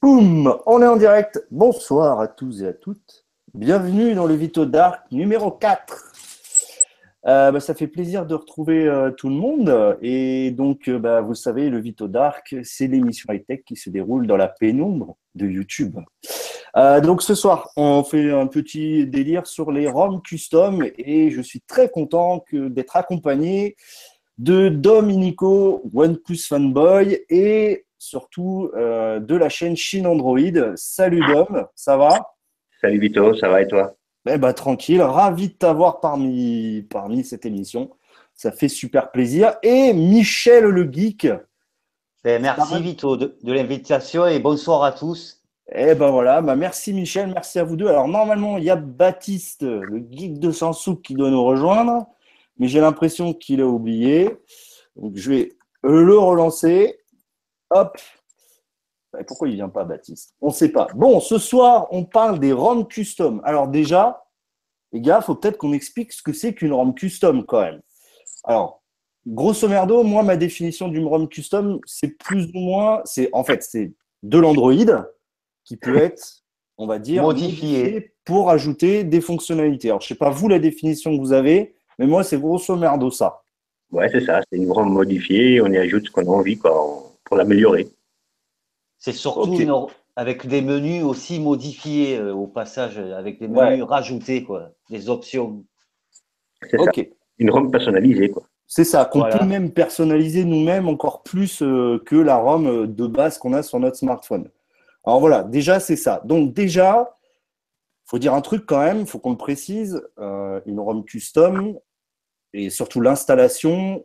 Boum On est en direct. Bonsoir à tous et à toutes. Bienvenue dans le Vito Dark numéro 4. Euh, bah, ça fait plaisir de retrouver euh, tout le monde. Et donc, euh, bah, vous savez, le Vito Dark, c'est l'émission high-tech qui se déroule dans la pénombre de YouTube. donc, ce soir, on fait un petit délire sur les ROM custom et je suis très content d'être accompagné de Dominico, OnePlus Fanboy et surtout de la chaîne Chine Android. Salut Dom, ça va? Salut Vito, ça va et toi? Eh ben, tranquille, ravi de t'avoir parmi, parmi cette émission. Ça fait super plaisir. Et Michel le Geek. Eh, merci Vito de, l'invitation et bonsoir à tous. Eh ben voilà, bah merci Michel, merci à vous deux. Alors normalement, il y a Baptiste, le geek de Sansouk, qui doit nous rejoindre, mais j'ai l'impression qu'il a oublié. Donc je vais le relancer. Hop, pourquoi il vient pas, Baptiste? On ne sait pas. Bon, ce soir, on parle des ROM custom. Alors déjà, les gars, il faut peut-être qu'on explique ce que c'est qu'une ROM custom quand même. Alors, grosso merdo, moi, ma définition d'une ROM custom, c'est plus ou moins, c'est en fait, c'est de l'Android qui peut être, on va dire, modifié pour ajouter des fonctionnalités. Alors, je ne sais pas vous la définition que vous avez, mais moi, c'est grosso merdo ça. Ouais, c'est ça. C'est une ROM modifiée. On y ajoute ce qu'on a envie quoi, pour l'améliorer. C'est surtout avec des menus aussi modifiés euh, au passage, avec des menus rajoutés, quoi, des options. C'est ça. Une ROM personnalisée, quoi. C'est ça, qu'on peut même personnaliser nous-mêmes encore plus euh, que la ROM euh, de base qu'on a sur notre smartphone. Alors voilà, déjà c'est ça. Donc déjà, faut dire un truc quand même, il faut qu'on le précise, une ROM custom et surtout l'installation,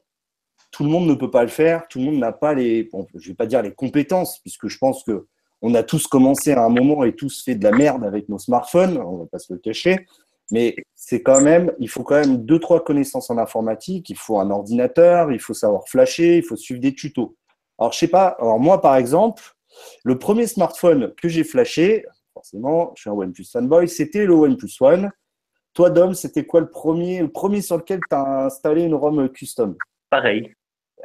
tout le monde ne peut pas le faire, tout le monde n'a pas les, je vais pas dire les compétences, puisque je pense que on a tous commencé à un moment et tous fait de la merde avec nos smartphones, on va pas se le cacher, mais c'est quand même, il faut quand même deux trois connaissances en informatique, il faut un ordinateur, il faut savoir flasher, il faut suivre des tutos. Alors je sais pas, alors moi par exemple, le premier smartphone que j'ai flashé, forcément, je suis un OnePlus fanboy, c'était le OnePlus One. Toi, Dom, c'était quoi le premier, le premier sur lequel tu as installé une ROM custom? Pareil,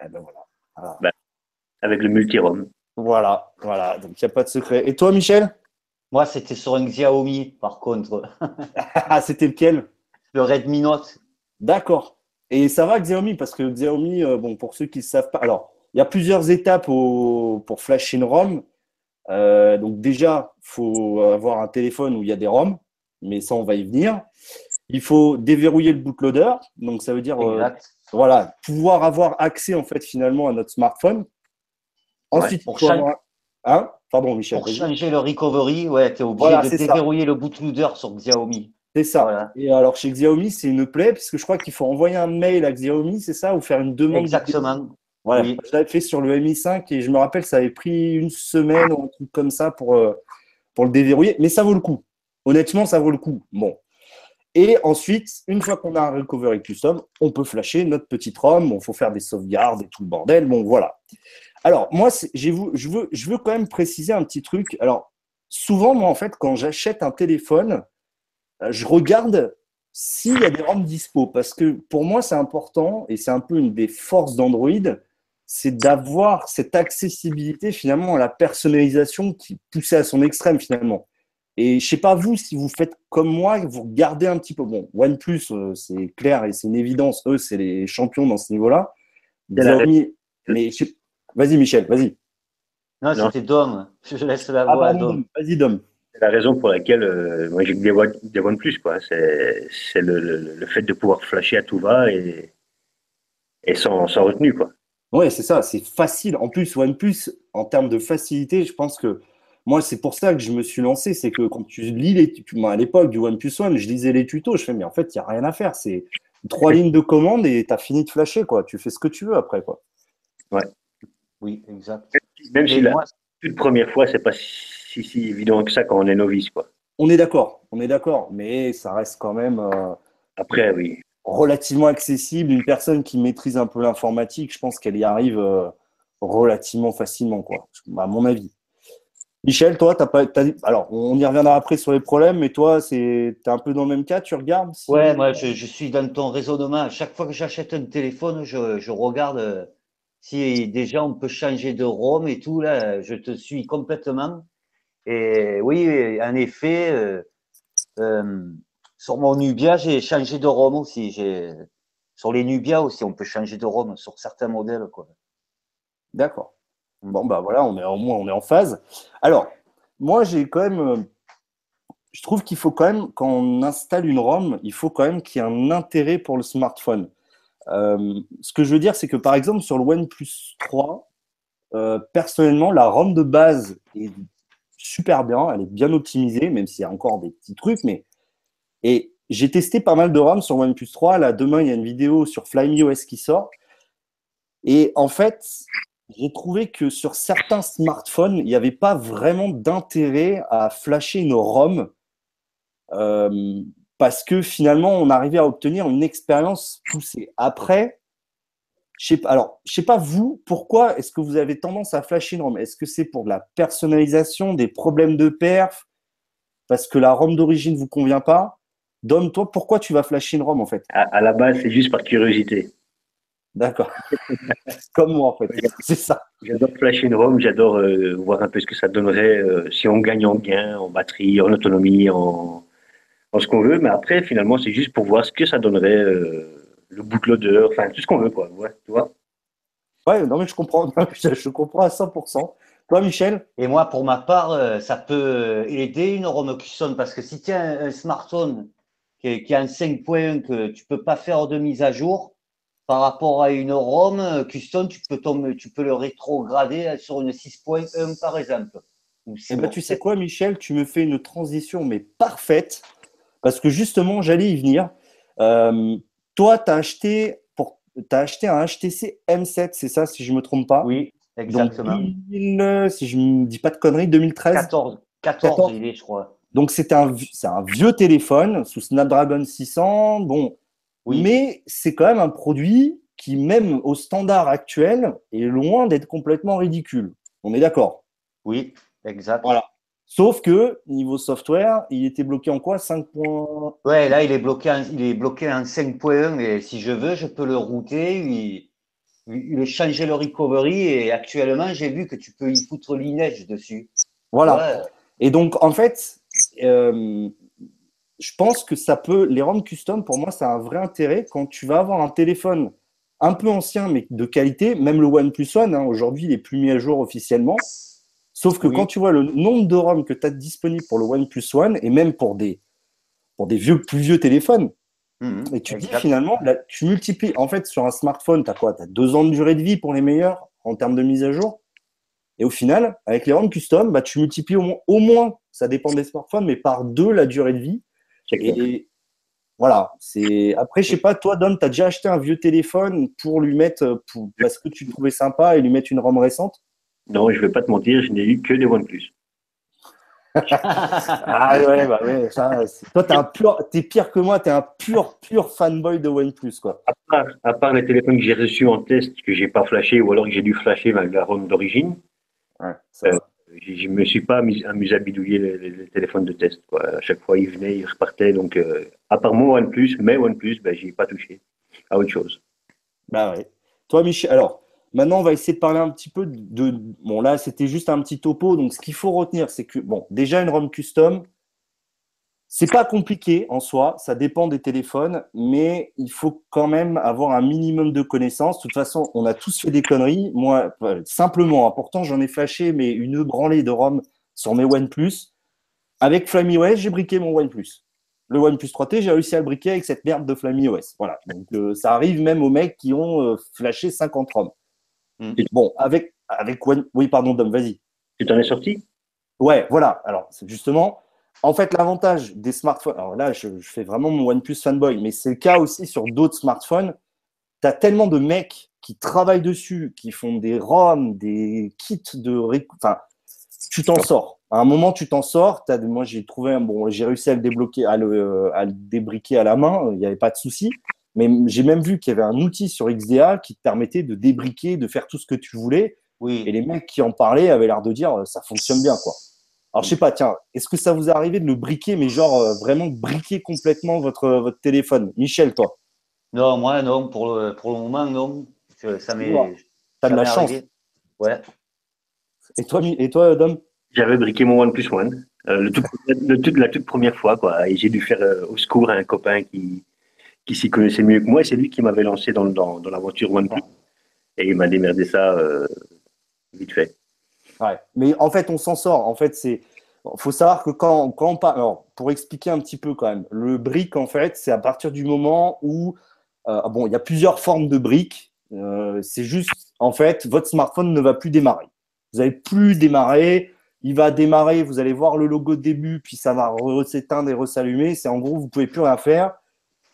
eh ben ben, avec le multi-ROM. Voilà, voilà. Donc il n'y a pas de secret. Et toi, Michel? Moi, c'était sur un Xiaomi, par contre. ah, c'était lequel? Le Redmi Note. D'accord. Et ça va Xiaomi? Parce que Xiaomi, euh, bon, pour ceux qui ne savent pas, alors, il y a plusieurs étapes pour flash une ROM. Euh, donc déjà, il faut avoir un téléphone où il y a des ROM, mais ça, on va y venir. Il faut déverrouiller le bootloader, donc ça veut dire euh, voilà, pouvoir avoir accès en fait finalement à notre smartphone. Ensuite, pour, changer... hein? Pardon, Michel. Pour changer le recovery, ouais, tu es obligé de déverrouiller le bootloader sur Xiaomi. C'est ça. Et alors chez Xiaomi, c'est une plaie, puisque je crois qu'il faut envoyer un mail à Xiaomi, c'est ça, ou faire une demande. Exactement. Voilà. Je l'avais fait sur le Mi 5 et je me rappelle, ça avait pris une semaine ou un truc comme ça pour, euh, pour le déverrouiller. Mais ça vaut le coup. Honnêtement, ça vaut le coup. Bon. Et ensuite, une fois qu'on a un recovery custom, on peut flasher notre petite ROM. Il faut faire des sauvegardes et tout le bordel. Bon, voilà. Alors, moi, je veux, je veux quand même préciser un petit truc. Alors, souvent, moi, en fait, quand j'achète un téléphone, euh, je regarde s'il y a des ROM dispo. Parce que pour moi, c'est important et c'est un peu une des forces d'Android, c'est d'avoir cette accessibilité finalement à la personnalisation qui poussée à son extrême finalement. Et je sais pas vous, si vous faites comme moi, vous regardez un petit peu. Bon, OnePlus, euh, c'est clair et c'est une évidence. Eux, c'est les champions dans ce niveau-là. Mais vas-y, Michel, vas-y. Non, c'était Dom. Je laisse la voix à Dom. Vas-y, Dom. C'est la raison pour laquelle euh, moi j'ai des, des OnePlus. Quoi. C'est, le, le, fait de pouvoir flasher à tout va et, et sans, sans retenue. Quoi. Ouais, c'est ça. C'est facile. En plus, OnePlus, en termes de facilité, je pense que moi, c'est pour ça que je me suis lancé. C'est que quand tu lis les moi, à l'époque du OnePlus One, je lisais les tutos. Je fais, mais en fait, il n'y a rien à faire. C'est trois lignes de commande et tu as fini de flasher. Quoi. Tu fais ce que tu veux après. Quoi. Ouais. Oui, exact. Même si la toute première fois, c'est pas si, si, évident que ça quand on est novice. Quoi. On est d'accord. On est d'accord. Mais ça reste quand même. Euh, après, oui. Relativement accessible. Une personne qui maîtrise un peu l'informatique, je pense qu'elle y arrive euh, relativement facilement, quoi, à mon avis. Michel, toi, t'as pas, alors on y reviendra après sur les problèmes, mais toi, c'est, es un peu dans le même cas, tu regardes Ouais, moi, je, suis dans ton raisonnement. À chaque fois que j'achète un téléphone, je, regarde euh, si déjà on peut changer de ROM et tout. Là, je te suis complètement. Et oui, en effet, euh, euh, sur mon Nubia, j'ai changé de ROM aussi. Sur les Nubia aussi, on peut changer de ROM sur certains modèles. D'accord. Bon, bah voilà, on est au moins on est en phase. Alors, moi, j'ai quand même. Euh, je trouve qu'il faut quand même, quand on installe une ROM, il faut quand même qu'il y ait un intérêt pour le smartphone. ce que je veux dire, c'est que par exemple, sur le OnePlus 3, personnellement, la ROM de base est super bien, elle est bien optimisée, même s'il y a encore des petits trucs, mais et j'ai testé pas mal de ROM sur OnePlus 3. Là, demain, il y a une vidéo sur FlyMeOS qui sort. Et en fait, j'ai trouvé que sur certains smartphones, il n'y avait pas vraiment d'intérêt à flasher une ROM euh, parce que finalement, on arrivait à obtenir une expérience poussée. Après, je sais, alors, je sais pas vous, pourquoi est-ce que vous avez tendance à flasher une ROM? Est-ce que c'est pour de la personnalisation, des problèmes de perf, parce que la ROM d'origine ne vous convient pas? Dom, toi, pourquoi tu vas flasher une ROM en fait? À, la base, c'est juste par curiosité. D'accord. Comme moi en fait, c'est ça. J'adore flasher une ROM, j'adore euh, voir un peu ce que ça donnerait euh, si on gagne en gain, en batterie, en autonomie, en, ce qu'on veut. Mais après, finalement, c'est juste pour voir ce que ça donnerait. Euh, le bootloader, enfin tout ce qu'on veut, quoi. Ouais, tu vois Ouais, non, mais je comprends, je comprends à 100%. Toi, Michel? Et moi, pour ma part, euh, ça peut aider une ROM custom parce que si tu as un, smartphone qui, qui a un 5.1 que tu peux pas faire de mise à jour, par rapport à une ROM euh, custom, tu peux, tomber, tu peux le rétrograder sur une 6.1 par exemple. Eh ben, tu sais quoi, Michel, tu me fais une transition mais parfaite parce que justement, j'allais y venir. Euh, toi, tu as acheté, pour, as acheté un HTC M7, c'est ça, si je ne me trompe pas? Oui, exactement. si je ne dis pas de conneries, 2013 14, 14, il est, je crois. Donc, c'est un, un vieux téléphone sous Snapdragon 600. Bon, oui. mais c'est quand même un produit qui, même au standard actuel, est loin d'être complètement ridicule. On est d'accord? Oui, exact. Voilà. Sauf que niveau software, il était bloqué en quoi? 5. Ouais, là il est bloqué en, il est bloqué en 5.1 et si je veux, je peux le router, lui changer le recovery et actuellement, j'ai vu que tu peux y foutre l'inage dessus. Voilà. Et donc en fait, euh, je pense que ça peut les ROM custom pour moi, ça a un vrai intérêt quand tu vas avoir un téléphone un peu ancien mais de qualité, même le OnePlus One hein, aujourd'hui, il est plus mis à jour officiellement. Sauf que quand tu vois le nombre de ROM que tu as disponible pour le OnePlus One et même pour des, pour des vieux, plus vieux téléphones, mhm. et tu dis finalement, tu multiplies. En fait, sur un smartphone, tu as quoi? Tu as deux ans de durée de vie pour les meilleurs en termes de mise à jour. Et au final, avec les ROM custom, bah, tu multiplies au moins, au moins, ça dépend des smartphones, mais par deux la durée de vie. Et voilà. C'est après, je sais pas, toi, Dom, tu as déjà acheté un vieux téléphone pour lui mettre, parce que tu le trouvais sympa et lui mettre une ROM récente? Non, je ne vais pas te mentir, je n'ai eu que des OnePlus. ah ouais, bah ouais. Ça, toi, t'es un pur, es pire que moi, tu es un pur, pur fanboy de OnePlus, quoi. À part, les téléphones que j'ai reçus en test, que j'ai pas flashé, ou alors que j'ai dû flasher la ROM d'origine, ouais, euh, je ne me suis pas amusé à bidouiller les, téléphones de test. Quoi. À chaque fois, ils venaient, ils repartaient. Donc, euh, à part mon OnePlus, mais OnePlus, ben, n'y ai pas touché à autre chose. Bah ouais. Toi, Michel, alors, Maintenant, on va essayer de parler un petit peu de. Bon, là, c'était juste un petit topo. Donc, ce qu'il faut retenir, c'est que, bon, déjà, une ROM custom, c'est pas compliqué en soi. Ça dépend des téléphones, mais il faut quand même avoir un minimum de connaissances. De toute façon, on a tous fait des conneries. Moi, simplement, hein, pourtant, j'en ai flashé, mais une branlée de ROM sur mes OnePlus. Avec FlamyOS, j'ai briqué mon OnePlus. Le OnePlus 3T, j'ai réussi à le briquer avec cette merde de FlamyOS. Voilà. Donc, euh, ça arrive même aux mecs qui ont euh, flashé 50 ROM. Mm. Bon, avec, avec Oui, pardon, Dom, vas-y. Tu t'en es sorti? Ouais, voilà. Alors, justement, en fait, l'avantage des smartphones. Alors là, je, fais vraiment mon OnePlus fanboy, mais c'est le cas aussi sur d'autres smartphones. Tu as tellement de mecs qui travaillent dessus, qui font des ROM, des kits de. Enfin, tu t'en sors. À un moment, tu t'en sors. As... Moi, j'ai trouvé un bon, j'ai réussi à le débloquer, à le, à le débriquer à la main. Il n'y avait pas de souci. Mais j'ai même vu qu'il y avait un outil sur XDA qui te permettait de débriquer, de faire tout ce que tu voulais. Oui. Et les mecs qui en parlaient avaient l'air de dire euh, ça fonctionne bien, quoi. Alors, je sais pas, tiens, est-ce que ça vous est arrivé de le briquer, mais genre euh, vraiment briquer complètement votre, euh, votre téléphone? Michel, toi? Non, moi, non. Pour le, pour le moment, non. Ça m'est. T'as de la chance. Ouais. Et toi, et toi Dom? J'avais briqué mon OnePlus One, euh, le tout, la toute première fois, quoi. Et j'ai dû faire au secours à un copain qui, qui s'y connaissait mieux que moi. C'est lui qui m'avait lancé dans, dans, dans l'aventure OnePlus. Et il m'a démerdé ça vite fait. Ouais. Mais en fait, on s'en sort. En fait, c'est faut savoir que quand, quand on parle, pour expliquer un petit peu quand même, le brick, en fait, c'est à partir du moment où, euh, bon, il y a plusieurs formes de briques. Euh, c'est juste, en fait, votre smartphone ne va plus démarrer. Vous n'allez plus démarrer. Il va démarrer, vous allez voir le logo de début, puis ça va s'éteindre et ressallumer. C'est en gros, vous pouvez plus rien faire.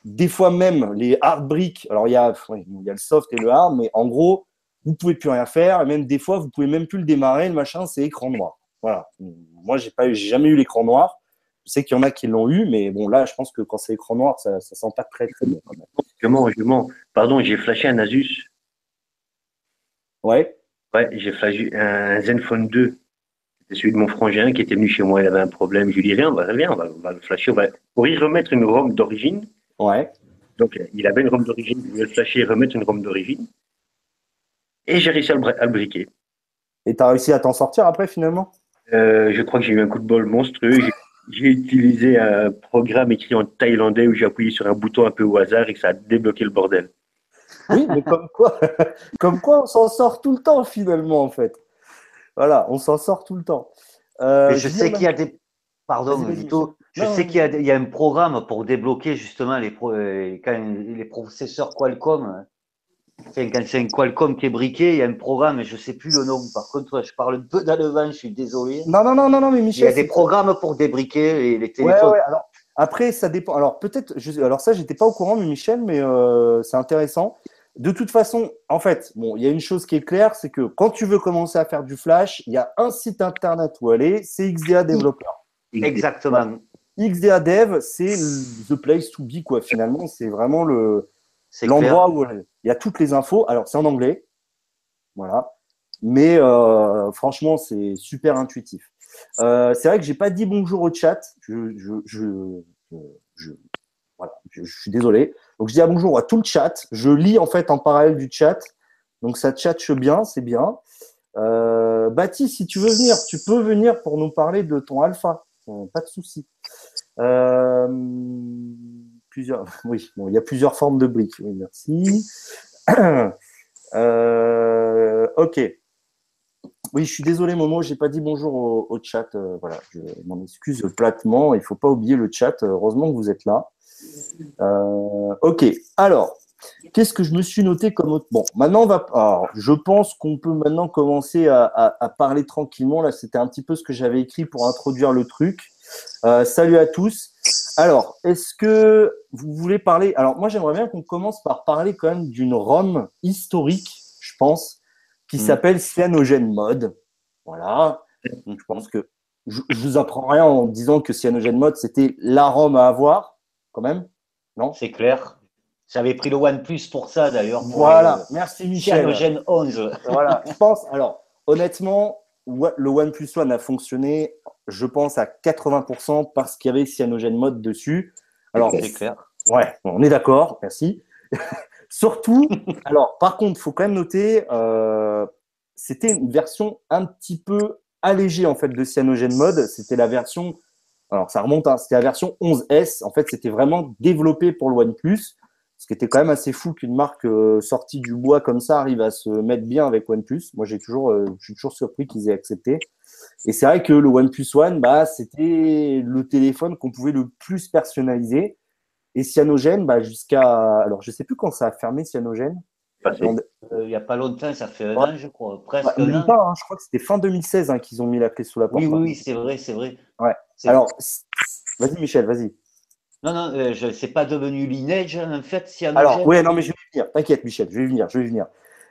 Des fois même, les hard bricks, alors il y, a, il y a le soft et le hard, mais en gros, vous pouvez plus rien faire. Et même des fois, vous pouvez même plus le démarrer. Le machin, c'est écran noir. Voilà. Moi, j'ai pas, j'ai jamais eu l'écran noir. Je sais qu'il y en a qui l'ont eu, mais bon, là, je pense que quand c'est écran noir, ça, ça sent pas très très bon. Je mens, Pardon, j'ai flashé un Asus. Ouais. Ouais, j'ai flashé un Zenfone 2. C'était celui de mon frangin qui était venu chez moi. Il avait un problème. Je lui ai dit, on va, on va, le flasher. Pour y remettre une ROM d'origine. Ouais. Donc, il avait une ROM d'origine. Je voulais le flasher et remettre une ROM d'origine. Et j'ai réussi à le, à le briquer. Et tu as réussi à t'en sortir après, finalement? Euh, je crois que j'ai eu un coup de bol monstrueux. J'ai utilisé un programme écrit en thaïlandais où j'ai appuyé sur un bouton un peu au hasard et que ça a débloqué le bordel. Oui, mais comme quoi, comme quoi on s'en sort tout le temps finalement en fait. Voilà, on s'en sort tout le temps. Euh, je sais qu'il y a des. Pardon, Vito. Je sais qu'il y, y, a un programme pour débloquer justement les, euh, quand les processeurs Qualcomm quand c'est un Qualcomm qui est briqué, il y a un programme, je ne sais plus le nom. Par contre, je parle un peu d'allemand, je suis désolé. Non, non, non, non, non, mais Michel. Il y a des programmes pour débriquer les téléphones. Ouais, alors, après, ça dépend. Alors, peut-être, alors ça, j'étais pas au courant, mais Michel, mais euh, c'est intéressant. De toute façon, en fait, bon, il y a une chose qui est claire, c'est que quand tu veux commencer à faire du flash, il y a un site internet où aller, c'est XDA Developer. Exactement. XDA Dev, c'est the place to be, quoi. Finalement, c'est vraiment le, l'endroit où il y a toutes les infos. Alors, c'est en anglais. Voilà. Mais euh, franchement, c'est super intuitif. Euh, c'est vrai que j'ai pas dit bonjour au chat. Je, je, je, voilà, je, suis désolé. Donc, je dis à bonjour à tout le chat. Je lis en fait en parallèle du chat. Donc, ça tchatche bien, c'est bien. Euh, Baptiste, si tu veux venir, tu peux venir pour nous parler de ton alpha. pas de souci. Euh, Oui, bon, il y a plusieurs formes de briques. Oui, merci. Euh, ok. Oui, je suis désolé, Momo, j'ai pas dit bonjour au, chat. Euh, voilà, je m'en excuse platement. Il faut pas oublier le chat. Heureusement que vous êtes là. Euh, ok. Alors, qu'est-ce que je me suis noté comme autre? Bon, maintenant on va. Je pense qu'on peut maintenant commencer à parler tranquillement. Là, c'était un petit peu ce que j'avais écrit pour introduire le truc. salut à tous. Alors, est-ce que vous voulez parler Alors, moi, j'aimerais bien qu'on commence par parler quand même d'une ROM historique, je pense, qui mm. s'appelle Cyanogen Mode. Voilà. Je pense que je, ne vous apprends rien en disant que Cyanogen Mode, c'était la ROM à avoir, quand même. Non? C'est clair. J'avais pris le OnePlus pour ça, d'ailleurs. Voilà. Merci, Michel. Cyanogen 11. voilà. Je pense, alors, honnêtement, le OnePlus One a fonctionné je pense, à 80% parce qu'il y avait Cyanogen Mode dessus. Alors, c'est clair. Ouais, on est d'accord, merci. Surtout, alors, par contre, il faut quand même noter, euh, c'était une version un petit peu allégée en fait de Cyanogen Mode. C'était la version, alors ça remonte, hein, c'était la version 11S. En fait, c'était vraiment développé pour le OnePlus. Ce qui était quand même assez fou qu'une marque euh, sortie du bois comme ça arrive à se mettre bien avec OnePlus. Moi, j'ai toujours, euh, je suis toujours surpris qu'ils aient accepté. Et c'est vrai que le OnePlus One, bah, c'était le téléphone qu'on pouvait le plus personnaliser. Et Cyanogen, bah, jusqu'à. Alors, je sais plus quand ça a fermé Cyanogen. Euh, il n'y a pas longtemps, ça fait un an, je crois. Presque un an. Pas, hein, je crois que c'était fin 2016 hein, qu'ils ont mis la clé sous la porte. Oui, oui, oui c'est vrai, c'est vrai. Ouais. Alors, vas-y, Michel, vas-y. Non, non, euh, je c'est pas devenu Lineage, en fait, Cyanogen. Alors, oui, non, mais je vais venir. T'inquiète, Michel, je vais venir, je vais venir.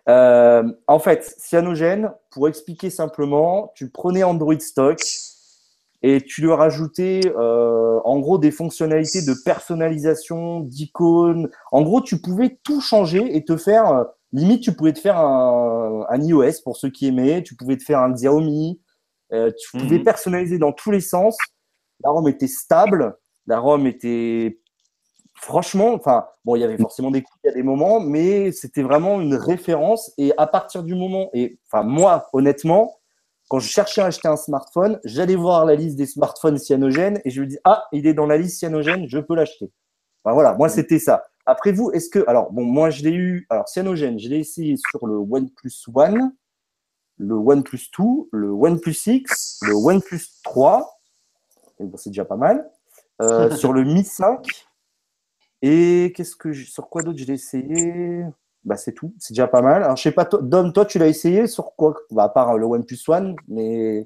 Euh, en fait, Cyanogen, pour expliquer simplement, tu prenais Android stock et tu lui rajoutais euh, en gros des fonctionnalités de personnalisation, d'icônes. En gros, tu pouvais tout changer et te faire, euh, limite, tu pouvais te faire un, un, iOS pour ceux qui aimaient, tu pouvais te faire un Xiaomi, tu pouvais mhm. personnaliser dans tous les sens. La ROM était stable, la ROM était franchement, enfin, bon, il y avait forcément des coups à des moments, mais c'était vraiment une référence. Et à partir du moment, et enfin, moi, honnêtement, quand je cherchais à acheter un smartphone, j'allais voir la liste des smartphones cyanogènes et je me dis ah, il est dans la liste cyanogène, je peux l'acheter. voilà, moi c'était ça. Après vous, est-ce que alors bon, moi je l'ai eu alors cyanogène, je l'ai essayé sur le OnePlus One, le OnePlus 2, le OnePlus X, le OnePlus 3. Et bon, c'est déjà pas mal. Euh, sur le Mi 5. Et qu'est-ce que sur quoi d'autre je l'ai essayé? Bah, c'est tout, c'est déjà pas mal. Alors, je sais pas, Dom, toi, tu l'as essayé sur quoi? Bah, À part le OnePlus One, mais.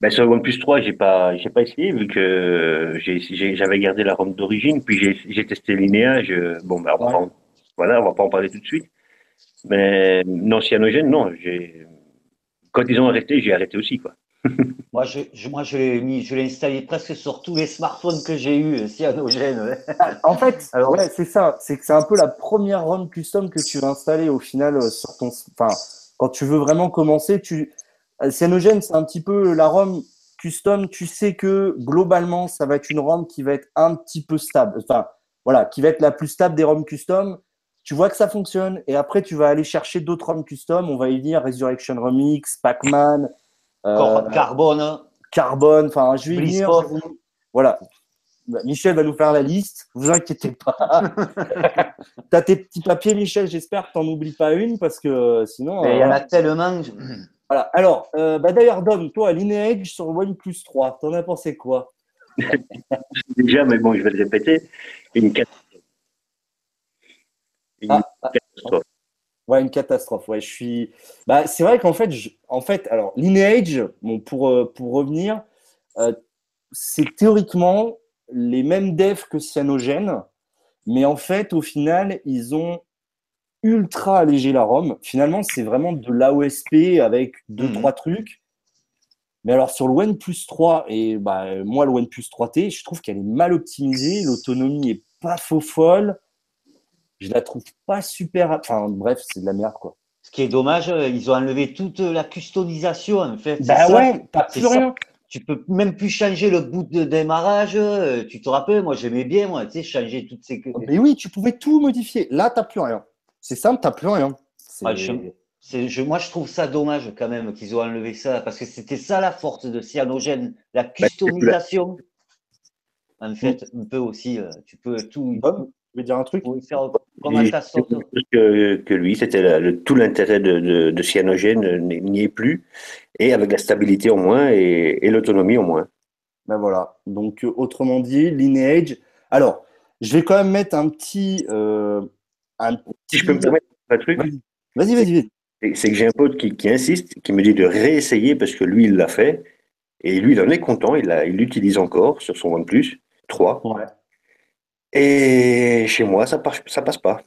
Bah, sur le OnePlus 3, j'ai pas, j'ai pas essayé vu que j'avais gardé la ROM d'origine, puis j'ai testé Linéage. Bon, bah, on va pas voilà, on va pas en parler tout de suite. Mais non, cyanogène, non. Quand ils ont arrêté, j'ai arrêté aussi, quoi. moi, je, moi, je l'ai mis, je l'ai installé presque sur tous les smartphones que j'ai eu, euh, cyanogène. en fait, Alors, c'est ça. C'est que c'est un peu la première ROM custom que tu vas installer au final euh, sur ton. Enfin, quand tu veux vraiment commencer, tu. Euh, cyanogène, c'est un petit peu la ROM custom. Tu sais que globalement, ça va être une ROM qui va être un petit peu stable. Enfin, voilà, qui va être la plus stable des ROM custom. Tu vois que ça fonctionne et après, tu vas aller chercher d'autres ROM custom. On va y dire Resurrection Remix, Pac-Man. Euh, carbone. Carbone, enfin, je vais venir. Voilà. Bah, Michel va nous faire la liste. Vous inquiétez pas. tu as tes petits papiers, Michel. J'espère que tu n'en oublies pas une parce que euh, sinon. Il y en a euh, tellement. Voilà. Alors, bah, d'ailleurs, Dom, toi, Lineage sur OnePlus 3, t'en as pensé quoi? Déjà, mais bon, je vais le répéter, une catastrophe. Une ah, ah. catastrophe. Ouais, une catastrophe. Ouais, je suis. Bah, c'est vrai qu'en fait, en fait, alors Lineage, bon, pour euh, pour revenir, euh, c'est théoriquement les mêmes devs que Cyanogen, mais en fait, au final, ils ont ultra allégé la ROM. Finalement, c'est vraiment de l'AOSP avec deux mhm. trois trucs. Mais alors sur le OnePlus 3 et bah, moi le OnePlus 3T, je trouve qu'elle est mal optimisée, l'autonomie est pas faux folle je la trouve pas super. Enfin, bref, c'est de la merde, quoi. Ce qui est dommage, euh, ils ont enlevé toute la customisation, en fait. Bah ouais, t'as plus rien. Tu peux même plus changer le bout de démarrage. Euh, tu te rappelles, moi, j'aimais bien, moi, tu sais, changer toutes ces. Mais oui, tu pouvais tout modifier. Là, t'as plus rien. C'est simple, t'as plus rien. je, moi, je trouve ça dommage quand même qu'ils ont enlevé ça, parce que c'était ça la force de Cyanogen, la bah, customisation. En fait, un peu aussi, euh, tu peux tout. Je vais dire un truc. que, que lui, c'était tout l'intérêt de, de, Cyanogène n'y est plus, et avec la stabilité au moins et, l'autonomie au moins. Ben voilà. Donc, euh, autrement dit, Lineage. Alors, je vais quand même mettre un petit. Euh, si je peux me permettre un truc. Vas-y, vas-y. c'est que j'ai un pote qui, qui, insiste, qui me dit de réessayer parce que lui, il l'a fait. Et lui, il en est content. Il l'utilise encore sur son OnePlus 3. Ouais. Et chez moi, ça passe, pas.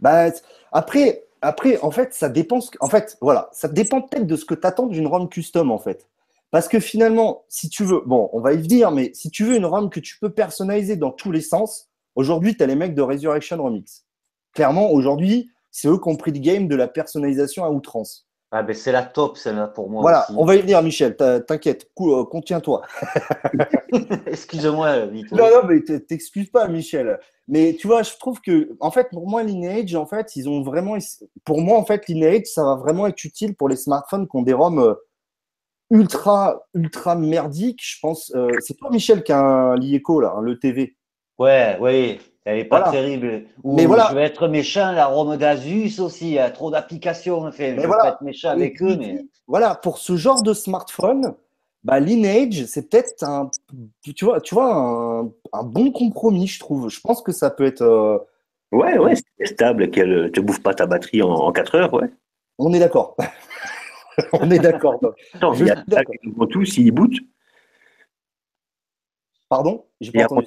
Bah, après, après, en fait, ça dépend. En fait, voilà, ça dépend peut-être de ce que tu attends d'une ROM custom, en fait. Parce que finalement, si tu veux, bon, on va y venir, mais si tu veux une ROM que tu peux personnaliser dans tous les sens, aujourd'hui, tu as les mecs de Resurrection Remix. Clairement, aujourd'hui, c'est eux qui ont pris le game de la personnalisation à outrance. Ah ben c'est la top celle-là pour moi. Voilà, on va y venir Michel, t'inquiète, euh, contiens-toi. Excuse-moi, Vito. Non, non, mais t'excuses pas Michel. Mais tu vois, je trouve que, en fait, pour moi, Lineage, en fait, ils ont vraiment, pour moi, en fait, Lineage, ça va vraiment être utile pour les smartphones qui ont des ROM euh, ultra, ultra merdiques. Je pense, euh, c'est toi Michel qui a un Lieco là, le TV. Ouais, oui. Elle n'est pas terrible. mais voilà. Je vais être méchant, la Rome d'Asus aussi, il y a trop d'applications. En fait. je vais pas être méchant avec eux. Mais... Voilà, pour ce genre de smartphone, bah, Lineage, c'est peut-être un, tu vois, tu vois un, bon compromis, je trouve. Je pense que ça peut être. Euh, ouais, ouais, c'est stable, qu'elle ne te bouffe pas ta batterie en, en 4 heures, ouais. On est d'accord. On est d'accord. Attends, il y a avant tout, s'il boot. Pardon? Et, avant,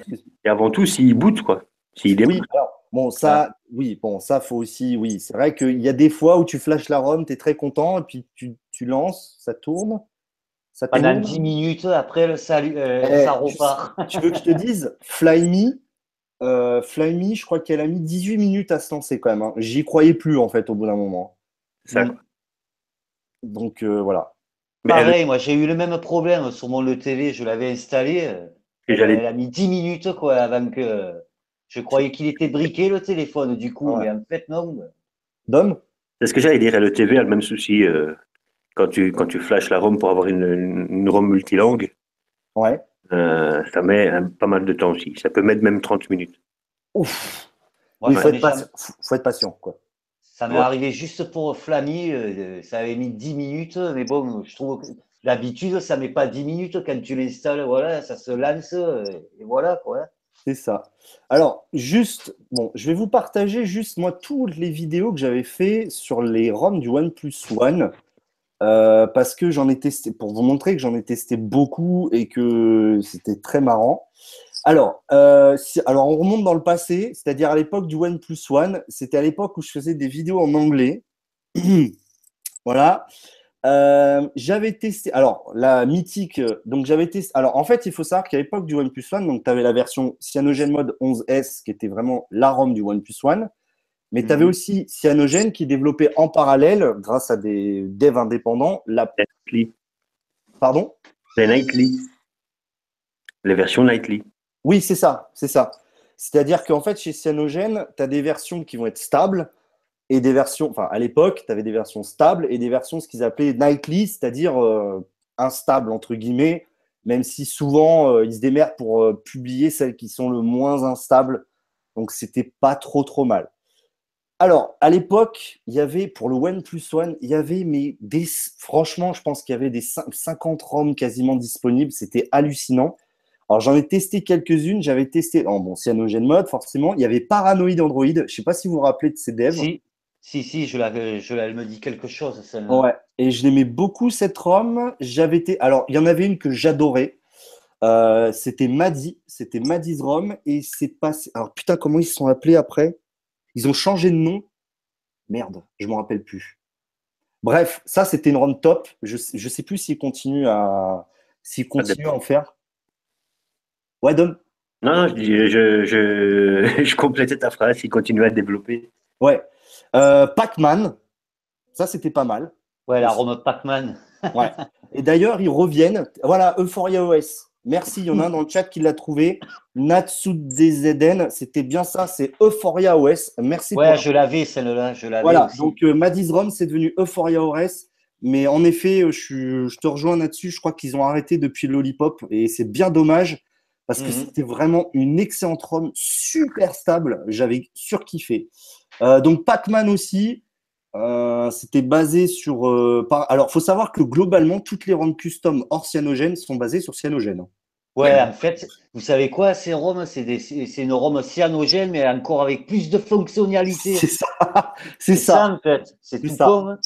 et avant tout, s'il boot, quoi. Oui, bon, ça, oui, bon, ça, faut aussi, oui. C'est vrai qu'il y a des fois où tu flashes la ROM, tu es très content, et puis tu, tu lances, ça tourne. Ça Pendant 10 minutes, après, le salut, euh, eh, ça repart. Tu, veux que je te dise, Fly euh, Fly je crois qu'elle a mis 18 minutes à se lancer quand même. Hein. J'y croyais plus, en fait, au bout d'un moment. Ça... Donc, euh, voilà. Pareil, moi, j'ai eu le même problème sur mon le TV, je l'avais installé. Euh, elle a mis 10 minutes, quoi, avant que je croyais qu'il était briqué le téléphone, du coup, mais en fait, non. Dom C'est ce que j'allais dire, le TV a le même souci. Euh, quand tu, quand tu flashes la ROM pour avoir une, une ROM multilangue, ouais. Euh, ça met pas mal de temps aussi. Ça peut mettre même 30 minutes. Ouf. Il faut, être patient, quoi. Ça m'est arrivé juste pour Flammy, euh, ça avait mis 10 minutes, mais bon, je trouve que d'habitude, ça met pas 10 minutes quand tu l'installes, voilà, ça se lance, euh, et voilà, quoi. C'est ça. Alors, juste, bon, je vais vous partager juste, moi, toutes les vidéos que j'avais fait sur les ROM du OnePlus One. Euh, parce que j'en ai testé, pour vous montrer que j'en ai testé beaucoup et que c'était très marrant. Alors, euh, alors, on remonte dans le passé, c'est-à-dire à, l'époque du OnePlus One. C'était à l'époque où je faisais des vidéos en anglais. voilà. Euh, j'avais testé, alors la mythique, donc j'avais testé, alors en fait il faut savoir qu'à l'époque du OnePlus One, donc tu avais la version CyanogenMod 11S qui était vraiment la ROM du OnePlus One, mais tu avais mhm. aussi Cyanogen qui développait en parallèle, grâce à des devs indépendants, la. Nightly. Pardon? Les Nightly. Les versions Nightly. Oui, c'est ça, c'est ça. C'est-à-dire qu'en fait, chez Cyanogen, tu as des versions qui vont être stables et des versions, enfin, à l'époque, tu avais des versions stables et des versions, ce qu'ils appelaient nightly, c'est-à-dire euh, instables, entre guillemets, même si souvent, euh, ils se démerdent pour euh, publier celles qui sont le moins instables. Donc, c'était pas trop, trop mal. Alors, à l'époque, il y avait, pour le OnePlus One, il y avait, mais des, franchement, je pense qu'il y avait des 50 ROM quasiment disponibles. C'était hallucinant. Alors, j'en ai testé quelques-unes. J'avais testé, en bon, Cyanogen Mode, forcément. Il y avait Paranoid Android. Je ne sais pas si vous vous rappelez de ces devs. Si, si je, la, je elle me dit quelque chose, Ouais, et je l'aimais beaucoup, cette ROM. J'avais été, alors, il y en avait une que j'adorais. Euh, c'était Madi, c'était Madi's ROM. Et c'est passé. Alors, putain, comment ils se sont appelés après? Ils ont changé de nom? Merde, je ne m'en rappelle plus. Bref, ça, c'était une run top. Je ne sais plus s'ils continuent à, s'ils continuent à en faire. Ouais, Dom Non, je, je, je, je, complétais ta phrase. S'ils continuent à développer. Ouais. Euh, Pac-Man, ça, c'était pas mal. Ouais, la ROM Pac-Man. ouais. Et d'ailleurs, ils reviennent. Voilà, Euphoria OS. Merci, il y en a un dans le chat qui l'a trouvé. Natsu DZN, c'était bien ça, c'est Euphoria OS. Merci. Ouais, je l'avais celle-là, je l'avais. Voilà, donc euh, Rom, c'est devenu Euphoria OS. Mais en effet, euh, je, te rejoins là-dessus. Je crois qu'ils ont arrêté depuis Lollipop et c'est bien dommage parce que mhm. c'était vraiment une excellente ROM, super stable. J'avais surkiffé. Euh, donc Pac-Man aussi. Euh, c'était basé sur. Euh, par... Alors, faut savoir que globalement, toutes les ROM custom hors cyanogène sont basées sur cyanogène. Ouais, en fait, vous savez quoi, ces ROM, c'est une ROM cyanogène, mais encore avec plus de fonctionnalités. C'est ça. C'est ça. en fait. C'est tout comme.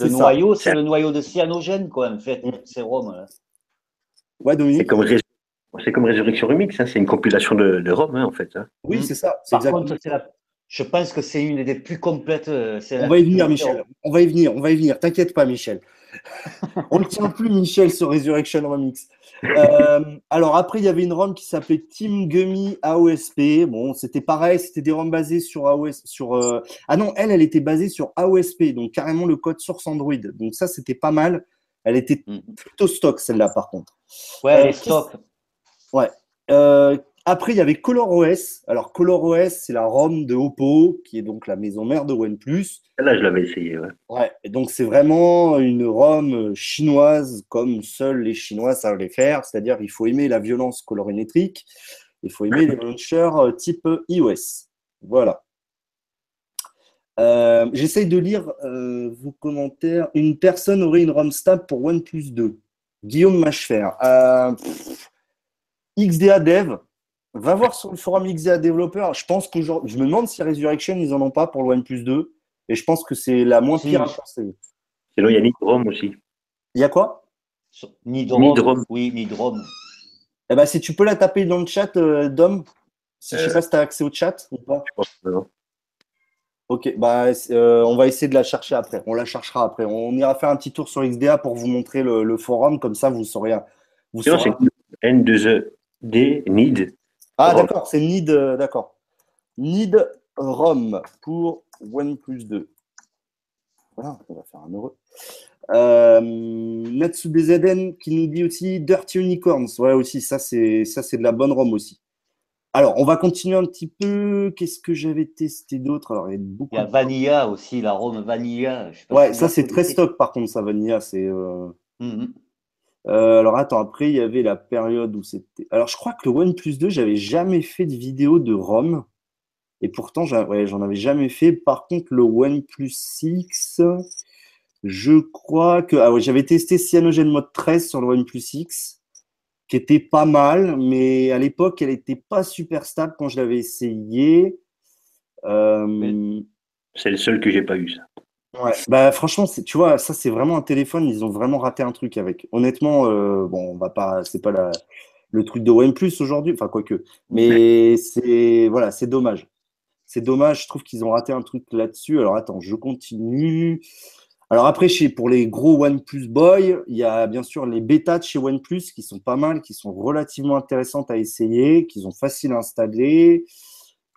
Le noyau, c'est le noyau de cyanogène, quoi, en fait, ces ROM. Ouais, Dominique. C'est comme, Résurrection Remix, hein. c'est une compilation de, de ROM, hein, en fait. Hein. Oui, c'est ça. Par contre, c'est la, je pense que c'est une des plus complètes. Euh, on va y venir, Michel. On va y venir, on va y venir. T'inquiète pas, Michel. on ne tient plus, Michel, sur Resurrection Remix. Euh, alors après, il y avait une ROM qui s'appelait Team Gummy AOSP. Bon, c'était pareil, c'était des ROM basées sur AOS. Sur, euh, Ah non, elle, elle était basée sur AOSP, donc carrément le code source Android. Donc ça, c'était pas mal. Elle était mm. plutôt stock, celle-là, par contre. Ouais, elle est stock. Ouais. Après, il y avait ColorOS. Alors, ColorOS, c'est la ROM de Oppo, qui est donc la maison mère de OnePlus. Là, je l'avais essayé, ouais. Ouais, et donc c'est vraiment une ROM chinoise, comme seuls les Chinois savent les faire. C'est-à-dire, il faut aimer la violence colorimétrique, il faut aimer les launchers euh, type iOS. Voilà. Euh, j'essaye de lire euh, vos commentaires. Une personne aurait une ROM stable pour OnePlus 2. Guillaume Machefer. XDA Dev, va voir sur le forum XDA Développeur. Je pense que je me demande si Resurrection, ils en ont pas pour le One Plus 2. Et je pense que c'est la moins pire à penser. Et là, il y a Nidrom aussi. Il y a quoi? Nidrom. Nidrom. Oui, Nidrom. Eh ben, si tu peux la taper dans le chat, euh, Dom, si, je ne sais euh. pas si tu as accès au chat ou pas. Je pense. Ok, bah, euh, on va essayer de la chercher après. On la cherchera après. On ira faire un petit tour sur XDA pour vous montrer le, forum. Comme ça, vous saurez. Vous saurez... N2E. Des Need. Ah, d'accord, c'est Need, euh, d'accord. Need ROM pour OnePlus 2. Voilà, on va faire un heureux. Euh, Natsu BZN qui nous dit aussi Dirty Unicorns. Ouais, aussi, ça, c'est, ça, c'est de la bonne ROM aussi. Alors, on va continuer un petit peu. Qu'est-ce que j'avais testé d'autre? Alors, il y a beaucoup. Vanilla aussi, la ROM Vanilla. Je ouais, ça, c'est très stock, par contre, ça, Vanilla. C'est. Euh, mhm euh, alors attends, après il y avait la période où c'était. Alors je crois que le OnePlus 2, j'avais jamais fait de vidéo de ROM. Et pourtant, j'en avais jamais fait. Par contre, le OnePlus 6, je crois que. Ah ouais, j'avais testé Cyanogen Mode 13 sur le OnePlus X, qui était pas mal, mais à l'époque, elle n'était pas super stable quand je l'avais essayé. Euh, c'est le seul que j'ai pas eu, ça. Ouais, bah franchement, tu vois, ça c'est vraiment un téléphone, ils ont vraiment raté un truc avec. Honnêtement, euh, bon, on va pas, c'est pas la, le truc de OnePlus aujourd'hui, enfin quoique, mais c'est voilà, c'est dommage. C'est dommage, je trouve qu'ils ont raté un truc là-dessus. Alors attends, je continue. Alors après, chez, pour les gros OnePlus Boy, il y a bien sûr les bêtas de chez OnePlus qui sont pas mal, qui sont relativement intéressantes à essayer, qui sont faciles à installer.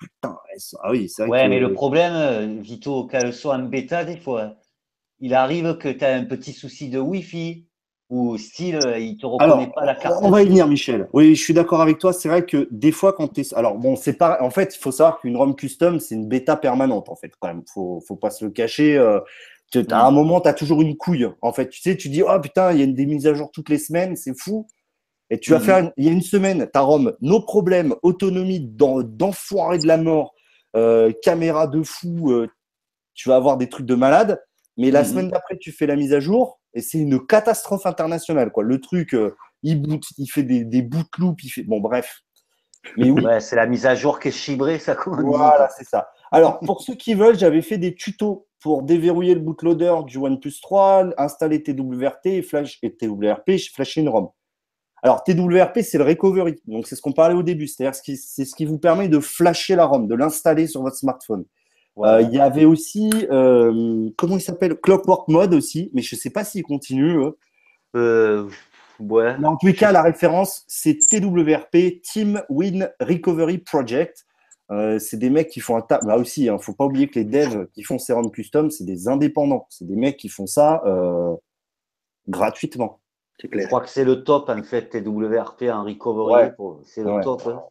Putain, ah oui, c'est vrai. Ouais, mais le problème, euh, Vito, qu'elle soit en bêta, des fois, il arrive que tu as un petit souci de Wi-Fi ou style, euh, il te reconnaît pas la carte. On va y venir, Michel. Oui, je suis d'accord avec toi. C'est vrai que des fois, quand tu es. Alors, bon, c'est pas. En fait, il faut savoir qu'une ROM custom, c'est une bêta permanente, en fait, quand même. Faut, faut pas se le cacher. Euh, à un moment, tu as toujours une couille. En fait, tu sais, tu dis, oh putain, il y a des mises à jour toutes les semaines, c'est fou. Et tu vas mm. faire, il y a une semaine, ta ROM, nos problèmes, autonomie d'enfoiré de la mort, euh, caméra de fou, tu vas avoir des trucs de malade. Mais la mm. semaine d'après, tu fais la mise à jour, et c'est une catastrophe internationale. Quoi. Le truc, euh, il boot, il fait des, des loops, il fait. Bon, bref. Mais oui. c'est la mise à jour qui est chibrée, ça Voilà, c'est ça. Alors, pour ceux qui veulent, j'avais fait des tutos pour déverrouiller le bootloader du OnePlus 3, installer TWRP et, flash, et TWRP, flasher une ROM. Alors, TWRP, c'est le recovery. Donc, c'est ce qu'on parlait au début. C'est-à-dire, c'est ce qui vous permet de flasher la ROM, de l'installer sur votre smartphone. Euh, il y avait aussi, euh, comment il s'appelle? Clockwork Mode aussi, mais je ne sais pas s'il continue. Euh, ouais. en tous les cas, la référence, c'est TWRP, Team Win Recovery Project. c'est des mecs qui font un tas. Là aussi, il hein, ne faut pas oublier que les devs qui font ces ROM custom, c'est des indépendants. C'est des mecs qui font ça gratuitement. Je crois que c'est le top en fait, TWRP en recovery. C'est le top. Hein.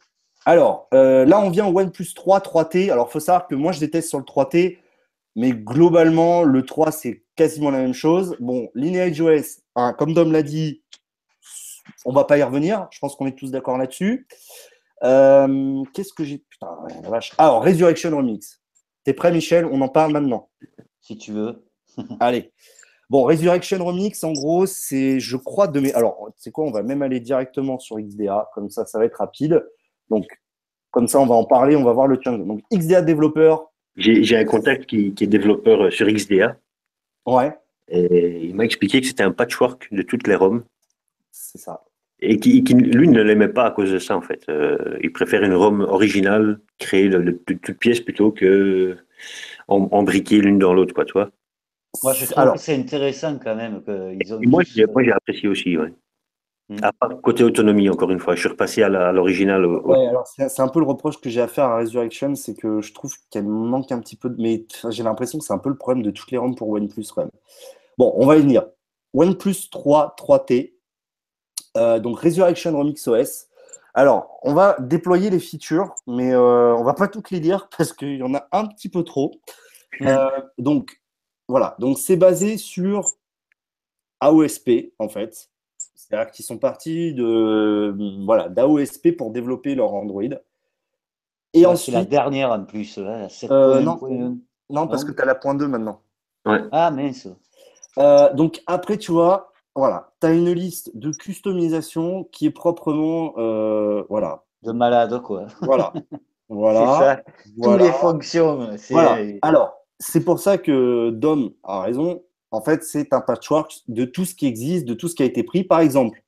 Alors, euh, là, on vient au OnePlus 3 3T. Alors, il faut savoir que moi, je déteste sur le 3T, mais globalement, le 3, c'est quasiment la même chose. Bon, LineageOS, hein, comme Dom l'a dit, on va pas y revenir. Je pense qu'on est tous d'accord là-dessus. Euh, qu'est-ce que j'ai. Putain, la vache. Alors, Resurrection Remix. T'es prêt, Michel? On en parle maintenant. Si tu veux. Allez. Bon, Resurrection Remix, en gros, c'est, je crois, de mes. Alors, c'est quoi On va même aller directement sur XDA, comme ça, ça va être rapide. Donc, comme ça, on va en parler, on va voir le change. Donc, XDA développeur. J'ai un contact qui, est développeur euh, sur XDA. Ouais. Et il m'a expliqué que c'était un patchwork de toutes les ROM. C'est ça. Et qui, lui ne l'aimait pas à cause de ça, en fait. Euh, il préfère une ROM originale, créée de, toutes pièces, plutôt que embriquer l'une dans l'autre, quoi, tu vois. Moi, je trouve que c'est intéressant quand même. Ils ont moi, j'ai apprécié aussi, ouais. Mm. côté autonomie, encore une fois, je suis repassé à l'original. Ouais, alors c'est un peu le reproche que j'ai à faire à Resurrection, c'est que je trouve qu'elle manque un petit peu de. Mais j'ai l'impression que c'est un peu le problème de toutes les ROM pour OnePlus quand même. Bon, on va y venir. OnePlus 3 3T, euh, donc Resurrection Remix OS. Alors, on va déployer les features, mais euh, on va pas toutes les dire parce qu'il y en a un petit peu trop. Euh, donc, voilà. Donc, c'est basé sur AOSP, en fait. C'est-à-dire qu'ils sont partis de voilà d'AOSP pour développer leur Android. Et ensuite, c'est la dernière en plus. Euh, non, non, parce que tu as la point 2 maintenant. Ah, mince. Euh, donc après, tu vois, voilà, tu as une liste de customisation qui est proprement. Euh, voilà. De malade, quoi. Voilà. voilà. Tous les fonctions. Voilà. Alors, c'est pour ça que Dom a raison en fait, c'est un patchwork de tout ce qui existe, de tout ce qui a été pris. Par exemple,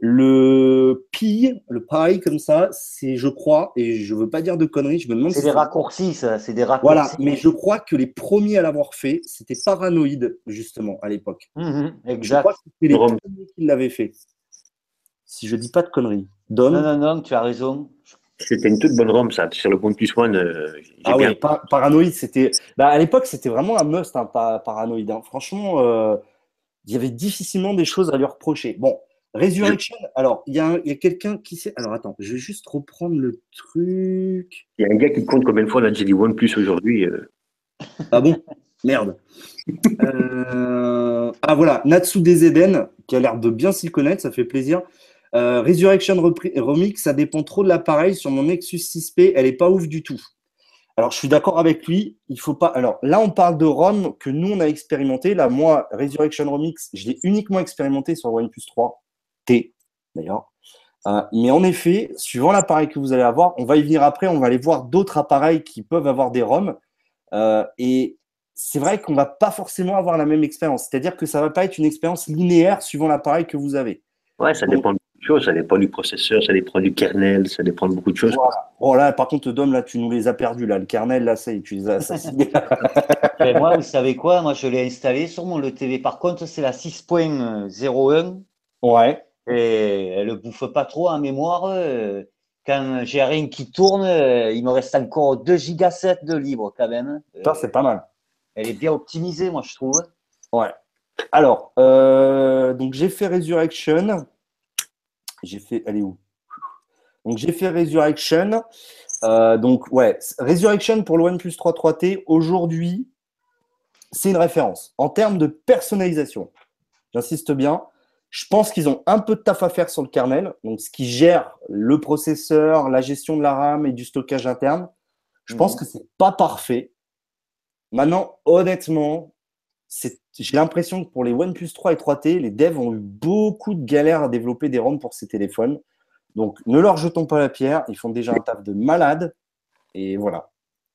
le pi, le pi comme ça, c'est, je crois, et je veux pas dire de conneries, je me demande. C'est des raccourcis, ça, c'est des raccourcis. Voilà, mais je crois que les premiers à l'avoir fait, c'était Paranoïde, justement, à l'époque. exact. Mhm, je crois que c'était les premiers qui l'avaient fait. Si je dis pas de conneries. Non, non, non, tu as raison. C'était une toute bonne ROM, ça. Sur le plus One, euh, ah bien... Paranoïde, c'était. Bah, à l'époque, c'était vraiment un must, hein, Paranoïde. Hein. Franchement, euh, il y avait difficilement des choses à lui reprocher. Bon, Resurrection, alors, il y a, quelqu'un qui sait. Alors, attends, je vais juste reprendre le truc. Il y a un gars qui compte combien de fois on a déjà dit OnePlus aujourd'hui. Euh. Ah bon? Merde. Euh, ah voilà, Natsu Eden, qui a l'air de bien s'y connaître, ça fait plaisir. Euh, Resurrection Remix, ça dépend trop de l'appareil. Sur mon Nexus 6P, elle est pas ouf du tout. Alors, je suis d'accord avec lui. Il faut pas. Alors, là, on parle de ROM que nous, on a expérimenté. Là, moi, Resurrection Remix, je l'ai uniquement expérimenté sur OnePlus 3 T, d'ailleurs. Euh, mais en effet, suivant l'appareil que vous allez avoir, on va y venir après. On va aller voir d'autres appareils qui peuvent avoir des ROM. Euh, et c'est vrai qu'on va pas forcément avoir la même expérience. C'est-à-dire que ça va pas être une expérience linéaire suivant l'appareil que vous avez. Ouais, ça dépend ça dépend du processeur, ça dépend du kernel, ça dépend de beaucoup de choses. Oh là, par contre, Dom, là, tu nous les as perdus. Là. Le kernel, là, ça, tu les as assassinés. moi, vous savez quoi? Moi, je l'ai installé sur mon le TV. Par contre, c'est la 6.01. Ouais. Et elle ne bouffe pas trop en mémoire. Euh, quand j'ai rien qui tourne, euh, il me reste encore 2 Go 7 de libre quand même. Ça, c'est pas mal. Elle est bien optimisée, moi, je trouve. Ouais. Alors, euh, donc j'ai fait Resurrection. J'ai fait, elle est où? Donc j'ai fait Resurrection. Euh, donc ouais, Resurrection pour le OnePlus 3 3T, aujourd'hui, c'est une référence. En termes de personnalisation, j'insiste bien, je pense qu'ils ont un peu de taf à faire sur le kernel, donc ce qui gère le processeur, la gestion de la RAM et du stockage interne. Je pense mhm. que c'est pas parfait. Maintenant, honnêtement, j'ai l'impression que pour les OnePlus 3 et 3T, les devs ont eu beaucoup de galères à développer des ROM pour ces téléphones. Donc, ne leur jetons pas la pierre. Ils font déjà un taf de malade. Et voilà.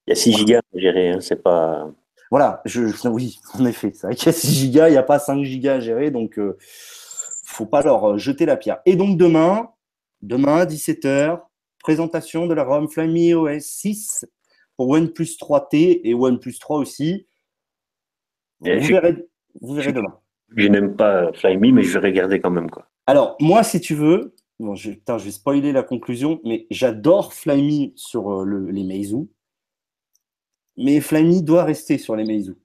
Il y a 6 gigas à gérer. Hein, c'est pas. Voilà. Je, oui, en effet. C'est vrai qu'il y a 6 gigas. Il n'y a pas 5 gigas à gérer. Donc, ne euh, faut pas leur euh, jeter la pierre. Et donc, demain, demain à 17h, présentation de la ROM Flyme OS 6 pour OnePlus 3T et OnePlus 3 aussi. Vous, verrez, demain. Je n'aime pas Fly Me, mais je vais regarder quand même. Quoi. Alors, moi, si tu veux, bon, je, je vais spoiler la conclusion, mais j'adore Fly Me sur euh, les Meizu. Mais Fly Me doit rester sur les Meizu.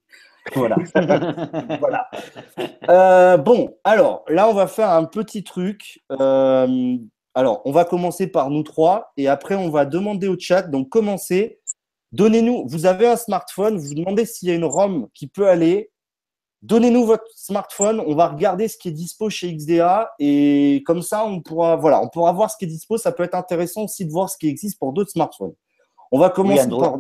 Voilà. voilà. Euh, bon, alors là, on va faire un petit truc. Euh, alors, on va commencer par nous trois et après, on va demander au chat. Donc, commencez. Donnez-nous, vous avez un smartphone, vous demandez s'il y a une ROM qui peut aller. Donnez-nous votre smartphone, on va regarder ce qui est dispo chez XDA et comme ça, on pourra, voilà, on pourra voir ce qui est dispo. Ça peut être intéressant aussi de voir ce qui existe pour d'autres smartphones. On va commencer par.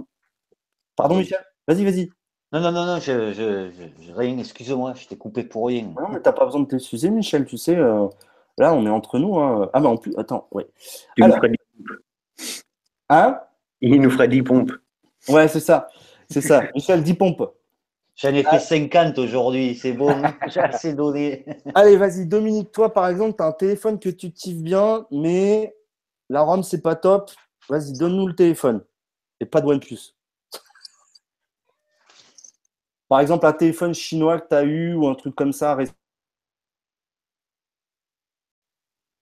Pardon, Michel? Vas-y, vas-y. Non, non, non, non, je, je, rien, excuse-moi, je t'ai coupé pour rien. Non, mais t'as pas besoin de t'excuser, Michel, tu sais, euh, là, on est entre nous. Hein. Ah, mais en plus, attends, ouais. Il nous fera 10 pompes. Hein? Il nous fera 10 pompes. Ouais, c'est ça. C'est ça. Michel, 10 pompes. J'en ai fait 50 aujourd'hui, c'est bon, j'ai assez donné. Allez, vas-y, Dominique, toi par exemple, tu as un téléphone que tu tiffes bien, mais la ROM, c'est pas top. Vas-y, donne-nous le téléphone. Et pas de OnePlus. Par exemple, un téléphone chinois que tu as eu ou un truc comme ça.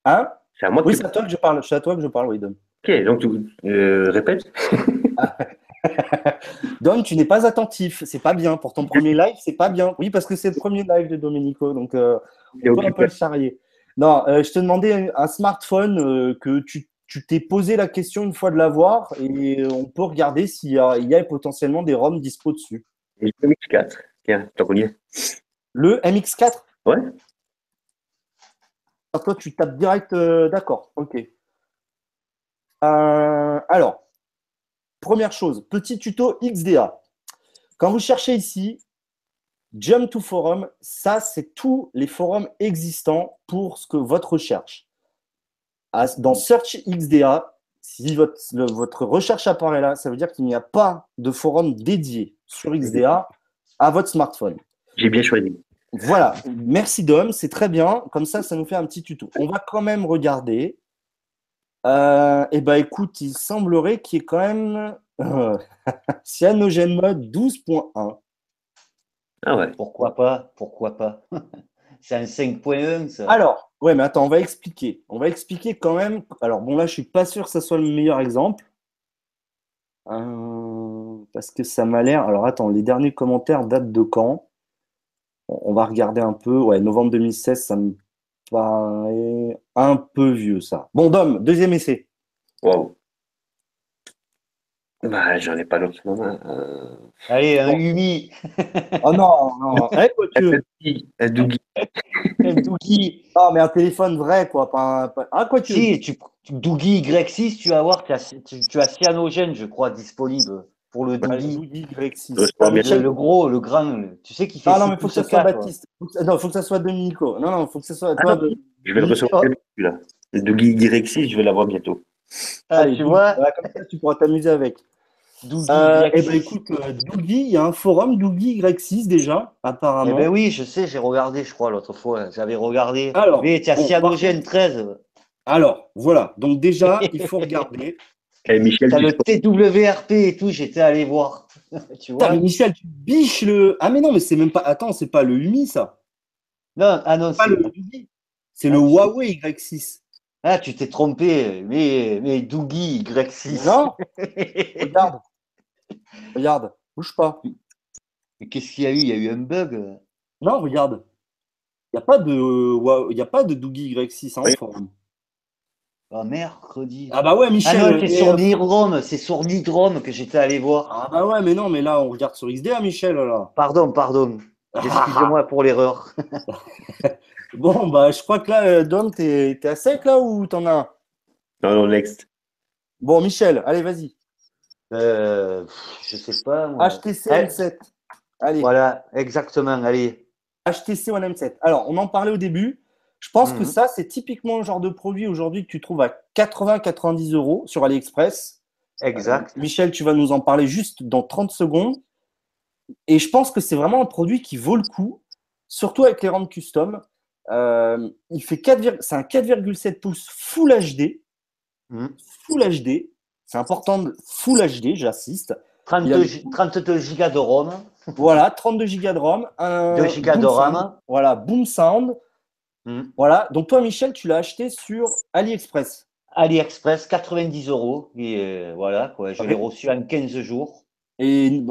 Hein? C'est à moi Oui, c'est à toi que je parle. C'est à toi que je parle, oui, Dom. Ok, donc tu euh, répètes. Don, tu n'es pas attentif. C'est pas bien. Pour ton premier live, c'est pas bien. Oui, parce que c'est le premier live de Domenico. Donc, euh, on peut un peu le charrier. Non, euh, je te demandais un smartphone euh, que tu t'es posé la question une fois de l'avoir et on peut regarder s'il y, a potentiellement des ROM dispo dessus. le MX4. Tiens, t'en connais Le MX4 Ouais. toi, tu tapes direct. D'accord, ok. alors, Première chose, petit tuto XDA. Quand vous cherchez ici, Jump to Forum, ça, c'est tous les forums existants pour ce que votre recherche. Dans Search XDA, si votre, votre recherche apparaît là, ça veut dire qu'il n'y a pas de forum dédié sur XDA à votre smartphone. J'ai bien choisi. Voilà, merci Dom, c'est très bien. Comme ça, ça nous fait un petit tuto. On va quand même regarder euh, eh ben écoute, il semblerait qu'il y ait quand même euh, Mode 12.1. Ah ouais. Pourquoi pas Pourquoi pas C'est un 5.1 ça. Alors, ouais, mais attends, on va expliquer. On va expliquer quand même. Alors bon, là, je suis pas sûr que ça soit le meilleur exemple. Euh, parce que ça m'a l'air. Alors attends, les derniers commentaires datent de quand? On va regarder un peu. Ouais, novembre 2016, ça me paraît un peu vieux, ça. Bon, Dom, deuxième essai. Waouh. Bah, j'en ai pas d'autre euh... Allez, un Umi. oh non, non. Hey, quoi, tu... Un Dougie. un Dougie. Non, mais un téléphone vrai, quoi. Pas, pas... Ah, quoi, tu Si, tu, Dougie Y6, tu vas voir, tu as, tu, tu as Cyanogène, je crois, disponible pour le Y6. Le, le, gros, le grand, tu sais qu'il fait. Ah non, mais il faut que ça soit Baptiste. Non, il faut que ça soit Dominico. Non, non, il faut que ça soit. Toi, ah, de... Je vais le recevoir celui-là. Le Dougie Y6, je vais l'avoir bientôt. Ah, tu vois voilà, Comme ça, tu pourras t'amuser avec. Euh, eh ben, écoute, euh, Dougie, il y a un forum Dougie Y6 déjà, apparemment. Eh ben oui, je sais, j'ai regardé, je crois, l'autre fois. J'avais regardé. Alors, mais tu as bon, Cyanogène 13. Alors, voilà. Donc, déjà, il faut regarder. Et Michel, as le TWRP et tout, j'étais allé voir. tu vois Putain, mais Michel, tu biches le. Ah, mais non, mais c'est même pas. Attends, c'est pas le UMI, ça. Non, ah non, c'est pas le Dougie. C'est ah, le Huawei Y6. Ah, tu t'es trompé, mais, mais Dougie Y6. Non, regarde. Regarde, bouge pas. Mais qu'est-ce qu'il y a eu? Il y a eu un bug Non, regarde. Il n'y a pas de, il y a pas de Dougie Y6 en oui. forum. Ah, mercredi. Ah bah ouais, Michel. Ah non, c'est sur Nidrome, c'est sur Nidrome que j'étais allé voir. Ah bah ouais, mais non, mais là, on regarde sur XDA, Michel, là. Pardon, pardon. Excusez-moi pour l'erreur. bon, bah, je crois que là, Dom, t'es à sec, là, ou t'en as un? Non, non, next. Bon, Michel, allez, vas-y. Euh, je sais pas. Moi. HTC M7. Allez. Voilà, exactement, allez. HTC One M7. Alors, on en parlait au début. Je pense mmh. que ça, c'est typiquement le genre de produit aujourd'hui que tu trouves à 80-90 euros sur AliExpress. Exact. Euh, Michel, tu vas nous en parler juste dans 30 secondes. Et je pense que c'est vraiment un produit qui vaut le coup, surtout avec les rampes custom. Euh, il fait 4, c'est un 4,7 pouces Full HD. Mmh. Full HD. C'est important, de Full HD, j'assiste. 32, a... 32 Go de ROM. Voilà, 32 Go de ROM. Un 2 Go de RAM. Sound. Voilà, Boom Sound. Mm. Voilà, donc toi, Michel, tu l'as acheté sur AliExpress. AliExpress, 90 euros. Et euh, voilà, quoi, je l'ai reçu en 15 jours. Et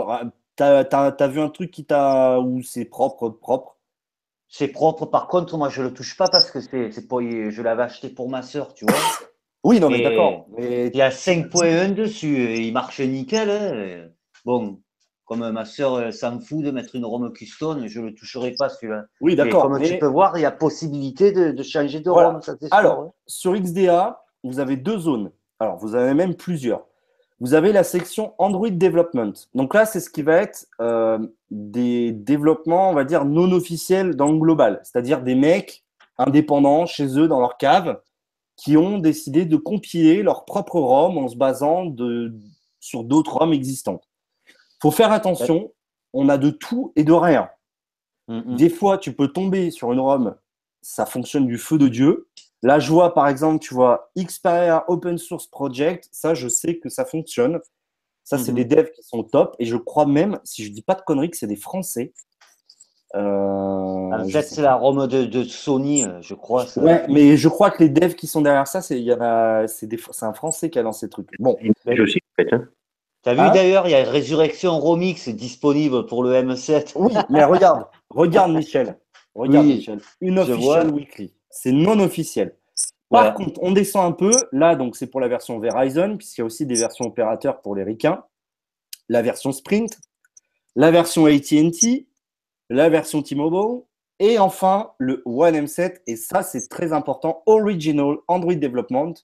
tu as, as, vu un truc qui t'a. où c'est propre, propre? C'est propre. Par contre, moi, je le touche pas parce que c'est pour. Je l'avais acheté pour ma soeur, tu vois. Oui, non, mais d'accord. Mais... Il y a 5.1 dessus, il marche nickel. Hein. Bon, comme ma soeur s'en fout de mettre une ROM custom, je ne le toucherai pas celui-là. Oui, d'accord. Comme mais... tu peux voir, il y a possibilité de, de changer de voilà. ROM. Ça, Alors, sûr, hein. sur XDA, vous avez deux zones. Alors, vous avez même plusieurs. Vous avez la section Android Development. Donc là, c'est ce qui va être euh, des développements, on va dire, non officiels dans le global. C'est-à-dire des mecs indépendants chez eux, dans leur cave, qui ont décidé de compiler leur propre ROM en se basant de, sur d'autres ROM existantes. Il faut faire attention, on a de tout et de rien. Mm -hmm. Des fois, tu peux tomber sur une ROM, ça fonctionne du feu de Dieu. Là, je vois par exemple, tu vois, Xperia Open Source Project, ça, je sais que ça fonctionne. Ça, c'est Mhm. des devs qui sont top. Et je crois même, si je dis pas de conneries, que c'est des Français. Euh, En je fait, sais c'est la ROM de, de Sony, euh, je crois. ça. Ouais, mais je crois que les devs qui sont derrière ça, c'est il y en a- c'est des- c'est un Français qui a lancé le truc. Bon, Je aussi, en fait. Hein. T'as vu Hein d'ailleurs, il y a Résurrection Romix disponible pour le M7. oui, mais regarde, regarde Michel, regarde Oui, Michel, une official weekly, c'est non officiel. Par Ouais. contre, on descend un peu. Là, donc c'est pour la version Verizon, puisqu'il y a aussi des versions opérateurs pour les ricains. La version Sprint, la version AT&T, la version T-Mobile, et enfin le One M7. Et ça, c'est très important. Original Android Development.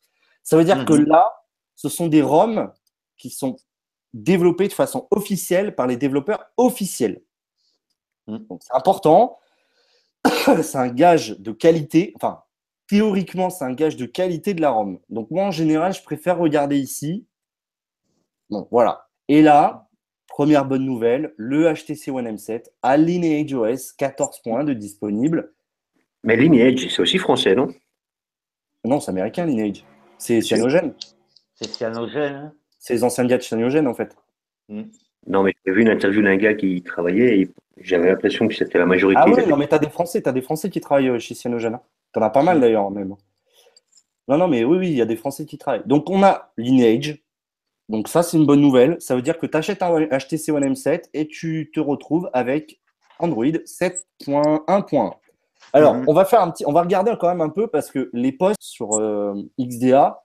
Ça veut dire que Mhm. là, ce sont des ROM qui sont développés de façon officielle par les développeurs officiels. Donc c'est important. c'est un gage de qualité. Enfin, théoriquement, c'est un gage de qualité de la ROM. Donc moi, en général, je préfère regarder ici. Bon, voilà. Et là, première bonne nouvelle, le HTC One M7 a Lineage OS 14.1 de disponible. Mais Lineage, c'est aussi français, non? Non, c'est américain, Lineage. C'est cyanogène. C'est cyanogène. C'est les anciens gars de cyanogène, en fait. Non, mais j'ai vu une interview d'un gars qui y travaillait et j'avais l'impression que c'était la majorité. Ah oui, non, mais t'as des Français, t'as des Français qui travaillent euh, chez Cyanogen. hein. T'en as pas mal d'ailleurs, même. Non, non, mais oui, oui, il y a des Français qui travaillent. Donc, on a Lineage. Donc, ça, c'est une bonne nouvelle. Ça veut dire que tu achètes un HTC One M7 et tu te retrouves avec Android 7.1.1. Alors, mhm. on va faire un petit, on va regarder quand même un peu parce que les posts sur euh, XDA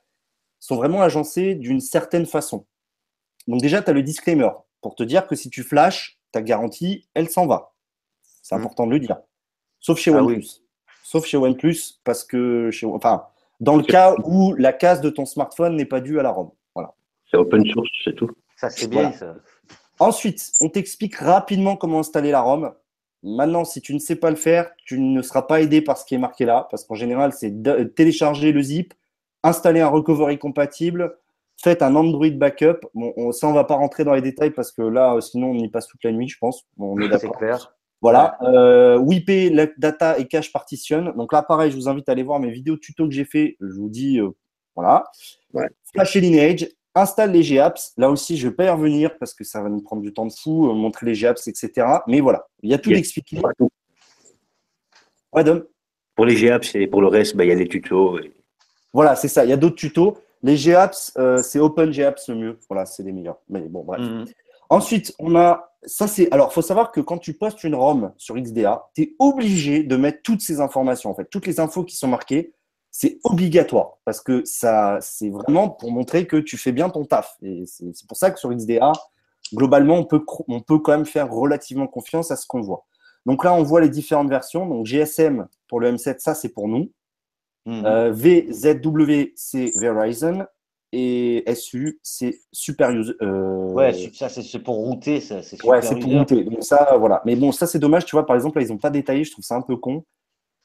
sont vraiment agencés d'une certaine façon. Donc déjà, tu as le disclaimer pour te dire que si tu flashes, ta garantie, elle s'en va. C'est mhm. important de le dire. Sauf chez ah OnePlus. Sauf chez OnePlus parce que, chez, enfin, dans le cas où la case de ton smartphone n'est pas due à la ROM. Voilà. C'est open source, c'est tout. Ça, c'est bien. Ça. Ensuite, on t'explique rapidement comment installer la ROM. Maintenant, si tu ne sais pas le faire, tu ne seras pas aidé par ce qui est marqué là, parce qu'en général, c'est télécharger le zip, installer un recovery compatible, faites un Android backup. Bon, on, ça, on va pas rentrer dans les détails parce que là, sinon, on y passe toute la nuit, je pense. on est d'accord. Voilà. Euh, WIP, data et cache partition. Donc là, pareil, je vous invite à aller voir mes vidéos tuto que j'ai fait. Je vous dis, euh, voilà. Ouais. Flash lineage, installe les GApps. Là aussi, je ne vais pas y revenir parce que ça va nous prendre du temps de fou, euh, montrer les GApps, etc. Mais voilà, il y a tout expliqué. Ouais, Dom Pour les GApps et pour le reste, bah, il y a les tutos. Voilà, c'est ça. Il y a d'autres tutos. Les GApps, euh, c'est OpenGApps le mieux. Voilà, c'est les meilleurs. Mais bon, bref. Mhm. Ensuite, on a. Ça, c'est. Alors, il faut savoir que quand tu postes une ROM sur XDA, tu es obligé de mettre toutes ces informations, en fait. Toutes les infos qui sont marquées c'est obligatoire parce que ça, c'est vraiment pour montrer que tu fais bien ton taf. Et c'est pour ça que sur XDA, globalement, on peut, on peut quand même faire relativement confiance à ce qu'on voit. Donc là, on voit les différentes versions. Donc GSM pour le M7, ça c'est pour nous. Mhm. Euh, VZW, c'est Verizon. Et SU, c'est Super User. Euh, ouais, ça c'est pour router. Ça, ouais, c'est pour router. Donc ça, voilà. Mais bon, ça c'est dommage, tu vois. Par exemple, là, ils n'ont pas détaillé. Je trouve ça un peu con.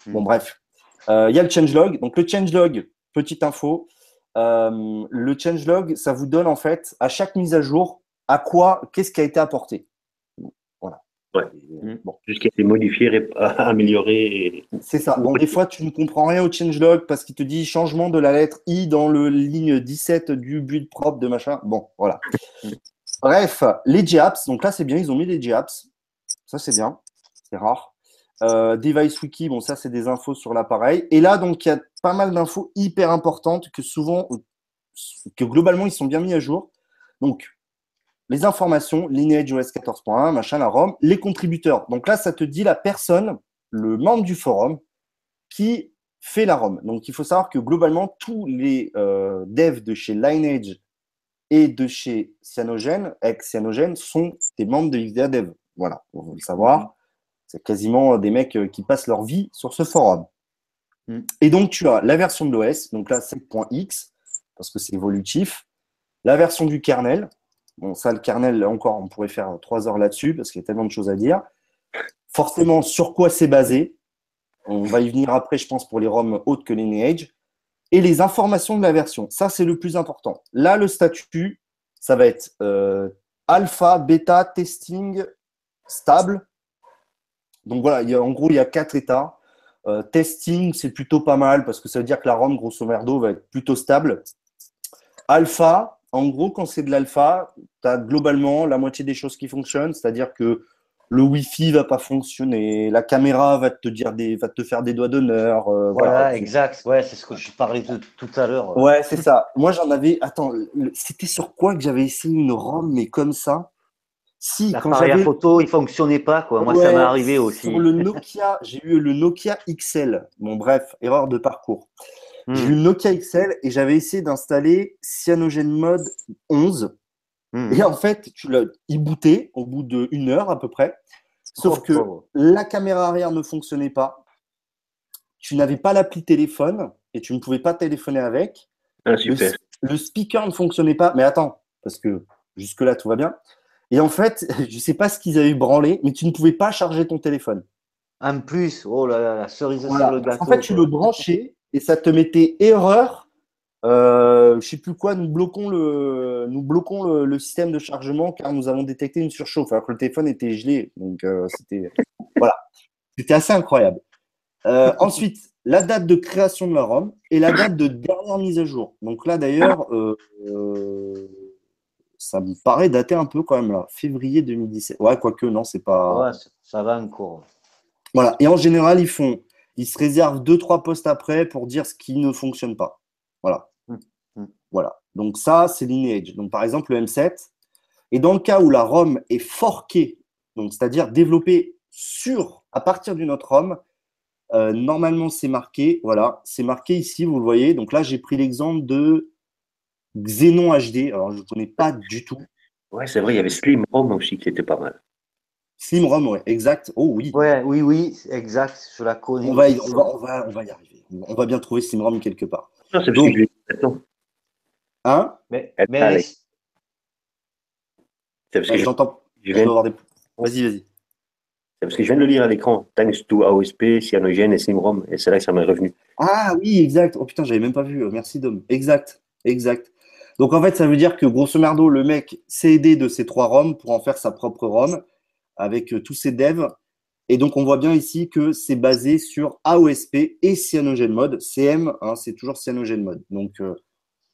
Bon, mhm. bref. Euh, il y a le changelog. Donc, le changelog, petite info. Le changelog, ça vous donne en fait à chaque mise à jour à quoi, qu'est-ce qui a été apporté. Ouais. Bon. Tout ce qui a été modifié, amélioré. C'est ça. Bon, des fois, tu ne comprends rien au changelog parce qu'il te dit changement de la lettre I dans le ligne 17 du build propre de machin. Bon, voilà. Bref, les JApps. Donc là, c'est bien, ils ont mis les JApps. Ça, c'est bien. C'est rare. Euh, Device Wiki, bon, ça, c'est des infos sur l'appareil. Et là, donc, il y a pas mal d'infos hyper importantes que souvent, que globalement, ils sont bien mis à jour. Donc, les informations, Lineage OS 14.1, machin, la ROM, les contributeurs. Donc là, ça te dit la personne, le membre du forum, qui fait la ROM. Donc, il faut savoir que globalement, tous les euh, devs de chez Lineage et de chez Cyanogen, ex-Cyanogen, sont des membres de XDA Dev. Voilà, vous le savoir. C'est quasiment des mecs euh, qui passent leur vie sur ce forum. Mm. Et donc, tu as la version de l'OS, donc là, 7.x, parce que c'est évolutif. La version du kernel. Ça, le kernel, encore, on pourrait faire trois heures là-dessus, parce qu'il y a tellement de choses à dire. Forcément, sur quoi c'est basé? On va y venir après, je pense, pour les ROM hautes que Lineage. Et les informations de la version. Ça, c'est le plus important. Là, le statut, ça va être euh, alpha, bêta, testing, stable, donc voilà, en gros, il y a quatre états. Euh, testing, c'est plutôt pas mal parce que ça veut dire que la ROM, grosso merdo, va être plutôt stable. Alpha, en gros, quand c'est de l'alpha, tu as globalement la moitié des choses qui fonctionnent, c'est-à-dire que le Wi-Fi va pas fonctionner, la caméra va te dire des, va te faire des doigts d'honneur. Euh, voilà, exact. Ouais, c'est ce que je parlais de, tout à l'heure. Ouais, c'est ça. Moi, j'en avais. Attends, c'était sur quoi que j'avais essayé une ROM, mais comme ça? Si, quand j'avais photo, il fonctionnait pas quoi. Moi, ça m'est arrivé aussi. Sur le Nokia, j'ai eu le Nokia XL. Bon, bref, erreur de parcours. Hmm. J'ai eu le Nokia XL et j'avais essayé d'installer CyanogenMod 11. Hmm. Et en fait, tu l'as, il bootait au bout d'une heure à peu près. Sauf oh, que la caméra arrière ne fonctionnait pas. Tu n'avais pas l'appli téléphone et tu ne pouvais pas téléphoner avec. Ah, super. le speaker ne fonctionnait pas. Mais attends, parce que jusque-là, tout va bien. Et en fait, je ne sais pas ce qu'ils avaient branlé, mais tu ne pouvais pas charger ton téléphone. En plus, oh là là, la cerise sur le gâteau. En fait, tu le branchais et ça te mettait erreur. Euh, je ne sais plus quoi, nous bloquons le, nous bloquons le, système de chargement car nous avons détecté une surchauffe alors que le téléphone était gelé. Donc euh, c'était voilà, c'était assez incroyable. Euh, ensuite, la date de création de la ROM et la date de dernière mise à jour. Donc là d'ailleurs, ça me paraît dater un peu quand même là. Février 2017. Ouais, quoique, non, c'est pas. Ouais, ça va encore. Voilà. Et en général, ils font. Ils se réservent deux, trois postes après pour dire ce qui ne fonctionne pas. Voilà. Hum, hum. Voilà. Donc, ça, c'est Lineage. Donc, par exemple, le M7. Et dans le cas où la ROM est forquée, donc c'est-à-dire développée sur, à partir d'une autre ROM, Euh, normalement, c'est marqué. Voilà, c'est marqué ici, vous le voyez. Donc là, j'ai pris l'exemple de Xenon HD. Alors, je ne connais pas du tout. Ouais, c'est vrai, il y avait Slim Rom aussi qui était pas mal. Slim Rom, ouais, exact. Oh oui. Ouais, oui, oui, exact. Je la connais. On va, y, on va, on va, on va y arriver. On va bien trouver Slim Rom quelque part. Non, c'est maintenant. Hein Mais, mais... C'est parce que je, j'entends. je viens, avoir des... Vas-y, vas-y. c'est parce que je viens de le lire à l'écran. Thanks to AOSP, Cyanogen et Slimrom. Et c'est là que ça m'est revenu. Ah oui, exact. Oh putain, j'avais même pas vu. Merci Dom. Exact, exact. Donc en fait, ça veut dire que grosso merdo, le mec s'est aidé de ces trois ROM pour en faire sa propre ROM avec euh, tous ses devs. Et donc on voit bien ici que c'est basé sur AOSP et Cyanogen Mode. CM, hein, c'est toujours Cyanogen Mode. Donc euh,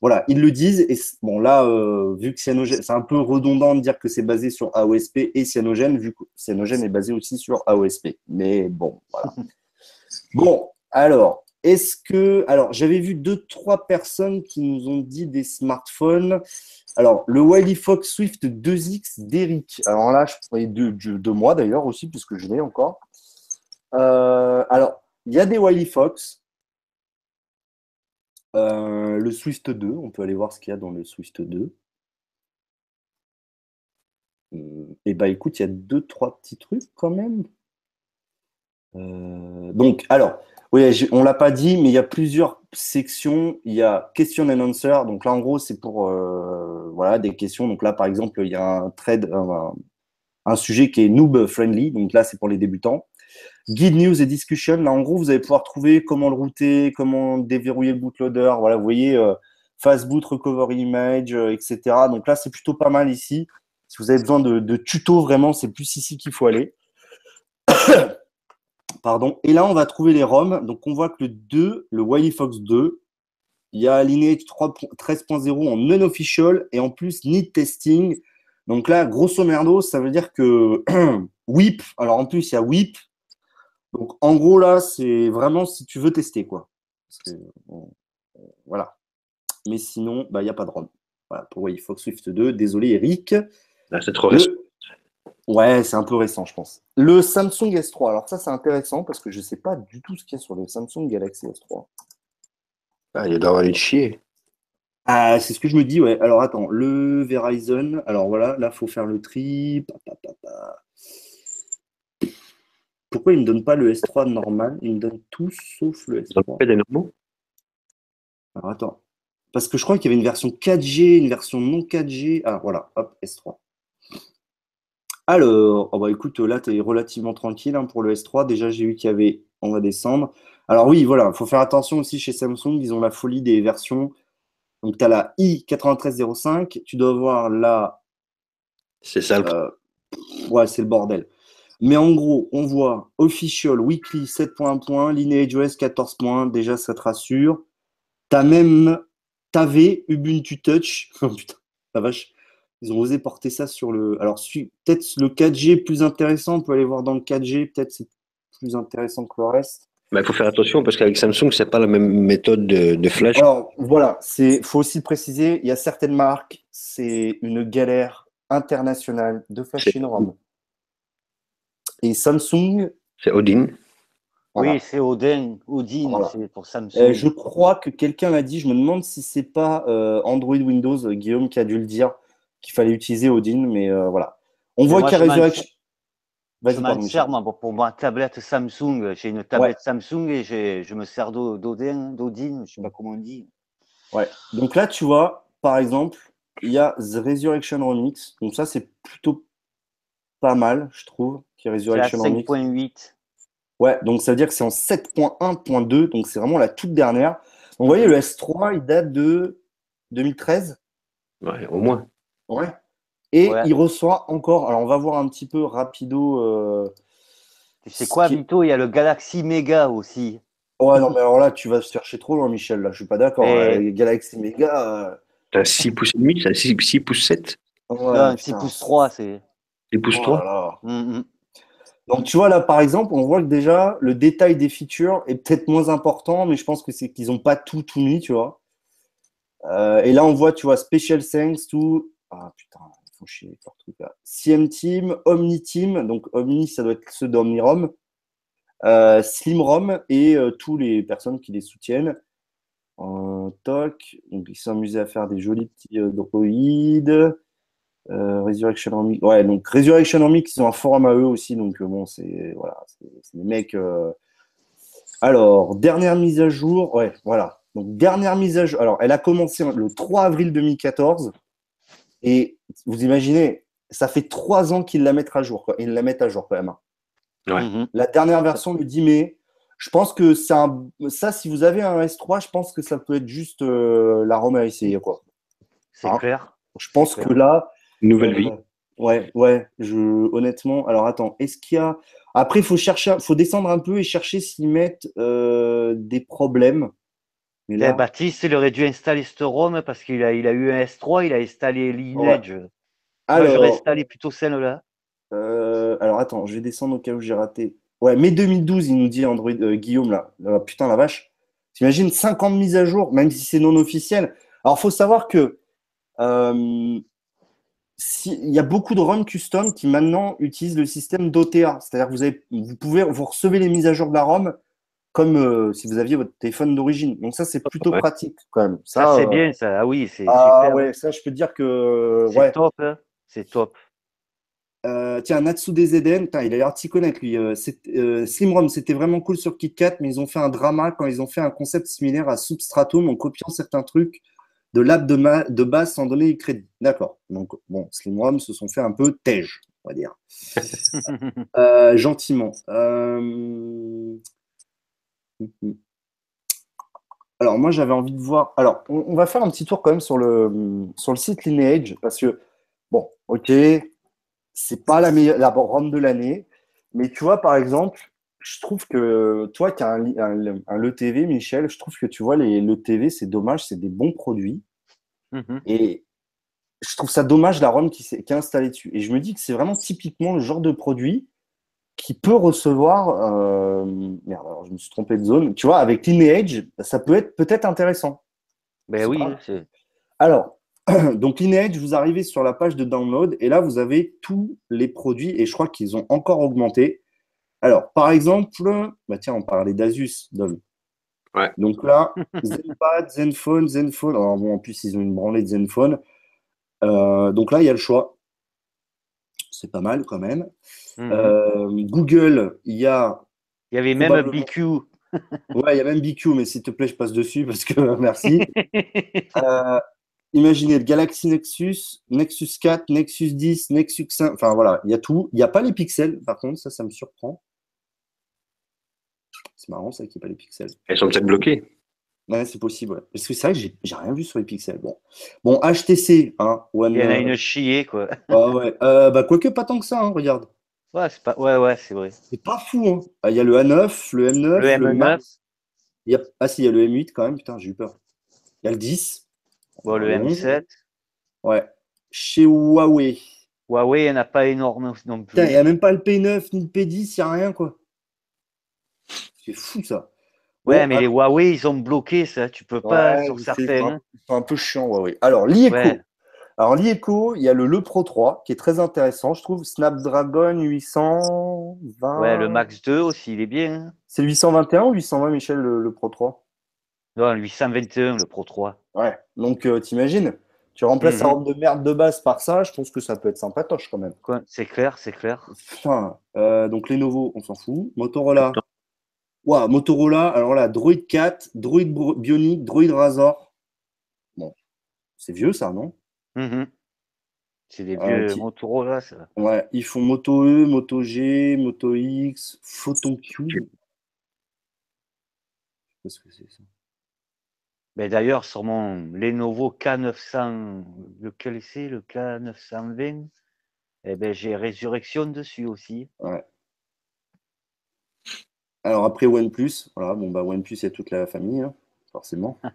voilà, ils le disent. Et bon là, euh, vu que Cyanogen, c'est un peu redondant de dire que c'est basé sur AOSP et Cyanogen, vu que Cyanogen est basé aussi sur AOSP. Mais bon, voilà. Bon, alors, est-ce que. Alors, j'avais vu deux, trois personnes qui nous ont dit des smartphones. Alors, le Wiley Fox Swift 2X d'Eric. Alors là, je parlais de, de, de moi d'ailleurs aussi, puisque je l'ai encore. Euh, alors, il y a des Wiley Fox. Euh, le Swift 2, on peut aller voir ce qu'il y a dans le Swift 2. Et bah écoute, il y a deux, trois petits trucs quand même. Euh, donc, alors, oui, on l'a pas dit, mais il y a plusieurs sections. Il y a question and answer. Donc là, en gros, c'est pour euh, voilà des questions. Donc là, par exemple, il y a un thread, un, un sujet qui est noob friendly. Donc là, c'est pour les débutants. Guide news et discussion. Là, en gros, vous allez pouvoir trouver comment le router, comment déverrouiller le bootloader. Voilà, vous voyez, euh, fastboot, recovery image, euh, etc. Donc là, c'est plutôt pas mal ici. Si vous avez besoin de, de tutos, vraiment, c'est plus ici qu'il faut aller. Pardon. Et là, on va trouver les ROM. Donc, on voit que le 2, le Wiley Fox 2, il y a Lineage 3 13.0 en non-official et en plus need testing. Donc là, grosso merdo, ça veut dire que WIP, alors en plus, il y a WIP. Donc en gros, là, c'est vraiment si tu veux tester, quoi. Parce que, bon, voilà. Mais sinon, bah, il n'y a pas de ROM. Voilà, pour Fox Swift 2. Désolé, Eric. Là, c'est trop Le-. Ouais, c'est un peu récent, je pense. Le Samsung S3, alors ça, c'est intéressant parce que je ne sais pas du tout ce qu'il y a sur le Samsung Galaxy S3. Ah, il doit aller chier. Ah, c'est ce que je me dis, ouais. Alors attends, le Verizon, alors voilà, là, il faut faire le tri. Pourquoi il ne me donne pas le S3 normal? Il me donne tout sauf le Dans le S3. fait des normaux Alors attends. Parce que je crois qu'il y avait une version 4G, une version non 4G. Ah voilà, hop, S3. Alors, oh bah écoute, là, tu es relativement tranquille hein, pour le S3. Déjà, j'ai vu qu'il y avait, on va descendre. Alors oui, voilà, il faut faire attention aussi chez Samsung, ils ont la folie des versions. Donc, tu as la i9305, tu dois voir la... C'est ça le euh, ouais, c'est le bordel. Mais en gros, on voit Official, Weekly 7.1 points, Lineage OS 14 points, déjà ça te rassure. T'as même TAV, Ubuntu Touch. Oh putain, la vache. Ils ont osé porter ça sur le. Alors, peut-être le 4G plus intéressant, on peut aller voir dans le 4G, peut-être c'est plus intéressant que le reste. Mais il faut faire attention parce qu'avec Samsung, c'est pas la même méthode de, de flash. Alors, voilà, il faut aussi le préciser, il y a certaines marques, c'est une galère internationale de flash ROM. Et Samsung, C'est Odin. voilà. Oui, c'est Odin. Odin, Voilà. c'est pour Samsung. Euh, je crois que quelqu'un l'a dit, je me demande si c'est pas euh, Android Windows, Guillaume qui a dû le dire, qu'il fallait utiliser Odin, mais euh, voilà. On Mais voit moi, qu'il y a je Resurrection. Vas-y, sers, moi, pour, ma tablette Samsung. J'ai une tablette Samsung et j'ai- je me sers d'O- d'Odin, d'Odin, je sais pas comment on dit. Ouais. Donc là, tu vois, par exemple, il y a The Resurrection Remix. Donc ça, c'est plutôt pas mal, je trouve, qui est Resurrection Remix. 5.8. Ouais, donc ça veut dire que c'est en 7.1.2, donc c'est vraiment la toute dernière. Donc, vous voyez, le S3, il date de 2013. Ouais, au moins. Ouais. Et Ouais. il reçoit encore, alors on va voir un petit peu rapido. euh, Tu sais quoi, qui- Vito Il y a le Galaxy Mega aussi. Ouais, non, mais alors là, tu vas chercher trop loin, Michel, là, je suis pas d'accord. Et- Euh, Galaxy Mega. euh, T'as 6 pouces et demi, t'as 6, 6 pouces 7, ouais, non, 6 putain. pouces 3, c'est. 6 pouces Oh 3. là là. Hum, hum. Donc, tu vois, là, par exemple, on voit que déjà, le détail des features est peut-être moins important, mais je pense que c'est qu'ils n'ont pas tout, tout mis, tu vois. Euh, et là, on voit, tu vois, Special Thanks to. Ah putain, ils font chier leur truc là. CM Team, Omni Team. Donc, Omni, ça doit être ceux d'OmniROM. euh, Slimrom et euh, tous les personnes qui les soutiennent. En toc, donc ils sont amusés à faire des jolis petits droïdes. Resurrection Army. Ouais, donc Resurrection Army, ils ont un forum à eux aussi, donc bon, c'est voilà, c'est des mecs. Alors, dernière mise à jour, ouais, voilà. Donc, dernière mise à jour. Alors, elle a commencé le 3 avril 2014. Et vous imaginez, ça fait trois ans qu'ils la mettent à jour. Quoi. Ils la mettent à jour quand même. Hein. Mhm. La dernière version, le 10 mai. Je pense que ça, ça, si vous avez un S3, je pense que ça peut être juste euh, la ROM à essayer. Quoi. C'est hein clair. Je pense que là. Nouvelle vie. Euh, ouais, ouais. Je, honnêtement, alors attends, est-ce qu'il y a. Après, il faut chercher, faut descendre un peu et chercher s'ils mettent euh, des problèmes. Mais là... Baptiste, il aurait dû installer ROM parce qu'il a, il a eu un S3, il a installé Lineage. Alors, j'aurais installé plutôt celle-là. Euh, alors attends, je vais descendre au cas où j'ai raté. Ouais, mai 2012, il nous dit Android euh, Guillaume là. putain la vache. T'imagines 50 mises à jour, même si c'est non officiel. Alors faut savoir que euh, il y a beaucoup de ROM custom qui maintenant utilisent le système d'OTA. C'est-à-dire que vous, avez, vous pouvez vous recevez les mises à jour de la ROM comme euh, si vous aviez votre téléphone d'origine. Donc ça, c'est plutôt pratique quand même. Ça, c'est euh, bien, ça. Ah oui, c'est ah, super. Ouais, ça, je peux dire que. C'est top, hein. c'est top. Euh, tiens, Natsu DZN, il a l'air de s'y connaître lui. Slimrom, c'était vraiment cool sur KitKat, mais ils ont fait un drama quand ils ont fait un concept similaire à Substratum en copiant certains trucs de l'app de, de, base sans donner le crédit. D'accord. Donc, bon, Slimrom se sont fait un peu tège, on va dire. gentiment. Alors, moi, j'avais envie de voir. Alors, on, va faire un petit tour quand même sur le, sur le site Lineage, parce que, bon, ok, c'est pas la meilleure, la ROM de l'année, mais tu vois, par exemple, je trouve que toi qui as un, un, un LeTV, Michel, je trouve que tu vois, les LeTV, c'est dommage, c'est des bons produits. Mm-hmm. Et je trouve ça dommage la ROM qui, qui est installée dessus. Et je me dis que c'est vraiment typiquement le genre de produit qui peut recevoir. Euh, merde, alors je me suis trompé de zone. Tu vois, avec Lineage, ça peut être peut-être intéressant. Ben oui. Alors, donc Lineage, vous arrivez sur la page de download et là, vous avez tous les produits et je crois qu'ils ont encore augmenté. Alors, par exemple, bah tiens, on parlait d'Asus, Dom. Ouais. Donc là, Zenpad, Zenfone, Zenfone. Alors bon, en plus, ils ont une branlée de Zenfone. Euh, donc là, il y a le choix. C'est pas mal quand même. Mhm. Euh, Google, il y a. Il y avait même BQ. ouais, il y a même BQ, mais s'il te plaît, je passe dessus parce que merci. Euh, imaginez le Galaxy Nexus, Nexus 4, Nexus 10, Nexus 5. Enfin voilà, il y a tout. Il n'y a pas les pixels, par contre, ça, ça me surprend. C'est marrant, ça, qu'il n'y ait pas les pixels. Elles sont peut-être bloquées. Ouais, c'est possible. Parce que c'est vrai que j'ai rien vu sur les pixels. Bon, bon HTC, hein. il y en a une chier, quoi. Ah ouais. Euh, bah, quoique, pas tant que ça, hein, regarde. Ouais, c'est pas... ouais, ouais, c'est vrai. C'est pas fou. Hein. Ah, il y a le A9, le M9. Le M9. Il y a... Ah, si, il y a le M8 quand même. Putain, j'ai eu peur. Il y a le 10. Bon, le M7. Ouais. Chez Huawei. Huawei, il n'y en a pas énorme non plus. il n'y a même pas le P9 ni le P10, il n'y a rien, quoi. C'est fou, ça. Ouais, mais les Huawei, ils ont bloqué ça. Tu peux pas sur certains. Ils sont un peu chiants, Huawei. Alors, l'IECO. Alors, l'IECO, il y a le Le Pro 3 qui est très intéressant, je trouve. Snapdragon 820. Ouais, le Max 2 aussi, il est bien. Hein. C'est 821 ou 820, Michel, le, Pro 3 Non, 821, le Pro 3. Ouais, donc euh, t'imagines? Tu remplaces la mhm. robe de merde de base par ça, je pense que ça peut être sympatoche quand même. C'est clair, c'est clair. Enfin, euh, donc les Lenovo, on s'en fout. Motorola. Wow, Motorola, alors là, Droid 4, Droid Bionic, Droid Razor. Bon, c'est vieux ça, non? Mhm. C'est des ah, vieux Motorola, ça. Ouais, ils font Moto E, Moto G, Moto X, Photon Q. Je sais pas ce que c'est ça. Ben D'ailleurs, sur mon Lenovo K900, lequel c'est le K920 eh ben, J'ai Résurrection dessus aussi. Ouais. Alors après OnePlus, voilà, bon bah OnePlus, il y a toute la famille, hein, forcément.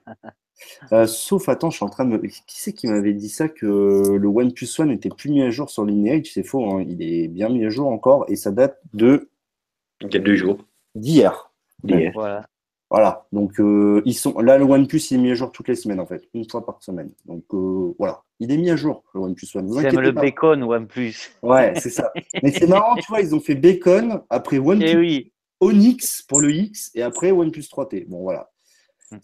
Euh, sauf, attends, je suis en train de me. Qui c'est qui m'avait dit ça que le OnePlus One n'était plus mis à jour sur Lineage? C'est faux, hein. il est bien mis à jour encore et ça date de. Il y a deux jours. D'hier. Voilà. Voilà. Donc, euh, ils sont... là, le OnePlus il est mis à jour toutes les semaines, en fait, une fois par semaine. Donc, euh, voilà. Il est mis à jour, le OnePlus One. Vous le bacon OnePlus. Ouais, c'est ça. Mais c'est marrant, tu vois, ils ont fait bacon après OnePlus. Et eh oui. Onyx pour le X et après OnePlus 3T. Bon, voilà.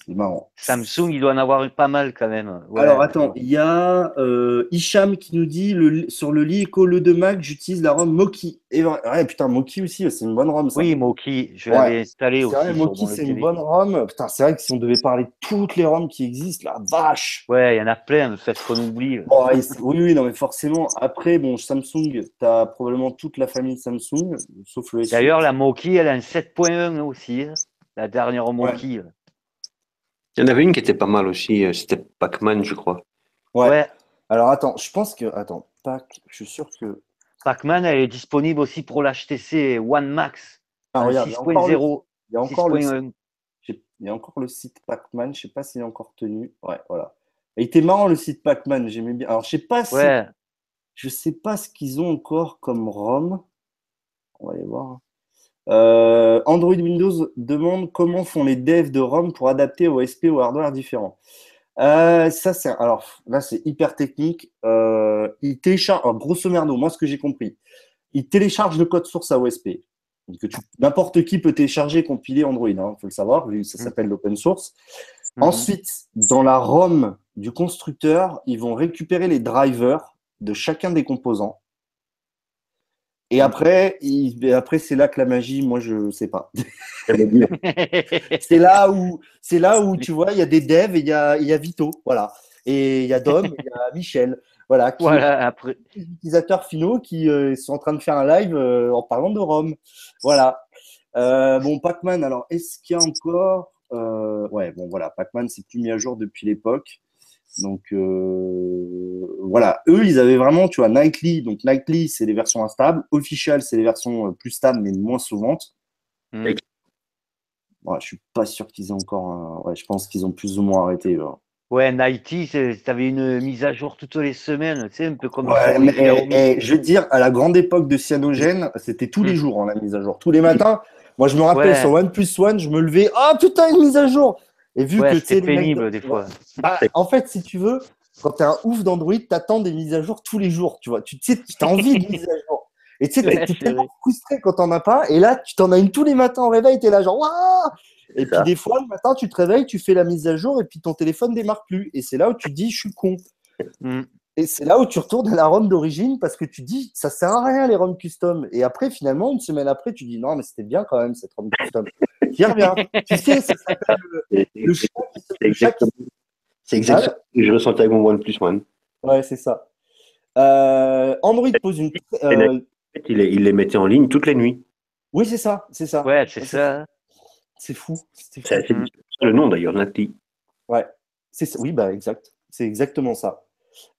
C'est marrant. Samsung, il doit en avoir pas mal quand même. Alors attends, il y a euh, Hicham qui nous dit le, sur le lit Eco le 2 Mac, j'utilise la ROM Moki. Et ouais, putain, Moki aussi, c'est une bonne ROM. Ça. Oui, Moki, je l'avais installé aussi. Vrai, Moki, c'est une bonne ROM. Putain, c'est vrai que si on devait parler de toutes les ROM qui existent, la vache. Ouais, il y en a plein, faites qu'on oublie. oui, oui, non, mais forcément. Après, bon, Samsung, tu as probablement toute la famille Samsung, sauf le D'ailleurs, la Moki, elle a un 7.1 aussi, hein. la dernière Moki. Il y en avait une qui était pas mal aussi, euh, c'était Pac-Man, je crois. Ouais. Alors attends, je pense que. Attends, Pac, je suis sûr que. Pac-Man, elle est disponible aussi pour l'HTC One Max. Ah, regarde, 6.0. Il y a encore le. Il y a encore le site Pac-Man, je sais pas s'il est encore tenu. Ouais, voilà. il était marrant le site Pac-Man, j'aimais bien. Alors je sais pas si. Ouais. Je sais pas ce qu'ils ont encore comme ROM. On va aller voir. Euh, Android Windows demande comment font les devs de ROM pour adapter OSP ou hardware différents. Euh, ça, c'est alors là, c'est hyper technique. Euh, il télécharge, grosso merdo, moi, ce que j'ai compris, il télécharge le code source à OSP. N'importe qui peut télécharger, compiler Android, il hein, faut le savoir, vu que ça mm. s'appelle l'open source. Mm-hmm. Ensuite, dans la ROM du constructeur, ils vont récupérer les drivers de chacun des composants et après, après c'est là que la magie, moi, je sais pas. c'est là où, c'est là où tu vois, il y a des devs et il y a, y a Vito, voilà. Et il y a Dom, il y a Michel, voilà. Qui voilà après. Les utilisateurs finaux qui euh, sont en train de faire un live euh, en parlant de Rome, voilà. Euh, bon, Pac-Man. Alors, est-ce qu'il y a encore Ouais, bon, voilà. Pac-Man, c'est plus mis à jour depuis l'époque. Donc euh, voilà, eux, ils avaient vraiment, tu vois, Nightly. Donc Nightly, c'est les versions instables. Official, c'est les versions euh, plus stables, mais moins souvent. Mm. je suis pas sûr qu'ils aient encore. Ouais, je pense qu'ils ont plus ou moins arrêté. Ouais, Nightly, tu avais une mise à jour toutes les semaines, tu sais, un peu comme. Ouais, mais, je veux dire, à la grande époque de Cyanogen, c'était tous les mm. jours hein, la mise à jour. Tous les matins. Moi, je me rappelle sur OnePlus One, je me levais. Ah oh, putain, une mise à jour et vu que c'est pénible des fois. Bah, en fait, si tu veux, quand tu es un ouf d'Android, tu attends des mises à jour tous les jours. Tu vois, tu sais, tu as envie de mises à jour. Et tu sais, es tellement frustré quand t'en as pas. Et là, tu t'en as une tous les matins au réveil, tu es là genre, waouh Et puis des fois, le matin, tu te réveilles, tu fais la mise à jour et puis ton téléphone démarre plus. Et c'est là où tu te dis, je suis con. Mm. Et c'est là où tu retournes à la ROM d'origine parce que tu dis, ça sert à rien les ROM custom. Et après, finalement, une semaine après, tu dis, non, mais c'était bien quand même cette ROM custom. Qui revient. tu sais, ça s'appelle le, C'est exactement ce que je ressentais avec mon OnePlus One. Ouais, c'est ça. Euh, Android pose une. Euh, il, les, il, les mettait en ligne toutes les nuits. Oui, c'est ça, c'est ça. Ouais, c'est ça. C'est fou. C'est le nom d'ailleurs, Nati. Ouais, oui, bah exact. C'est exactement ça.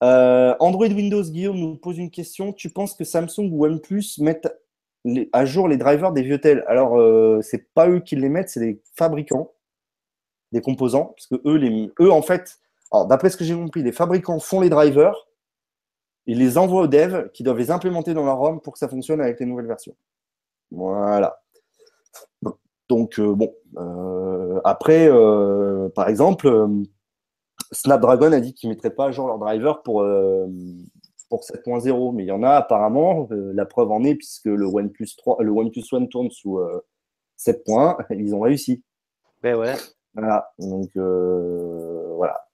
Euh, Android Windows, Guillaume nous pose une question. Tu penses que Samsung ou OnePlus mettent à jour les drivers des vieux tels Alors, euh, c'est pas eux qui les mettent, c'est les fabricants des composants, parce que eux, eux en fait, d'après ce que j'ai compris, les fabricants font les drivers, ils les envoient aux devs qui doivent les implémenter dans leur ROM pour que ça fonctionne avec les nouvelles versions. Voilà. Donc, euh, bon. après, par exemple, Snapdragon a dit qu'ils ne mettraient pas à jour leur driver pour, euh, pour 7.0, mais il y en a apparemment. Euh, la preuve en est, puisque le OnePlus, 3, le OnePlus One tourne sous 7.1, euh, ils ont réussi. Ben ouais. Voilà, donc voilà.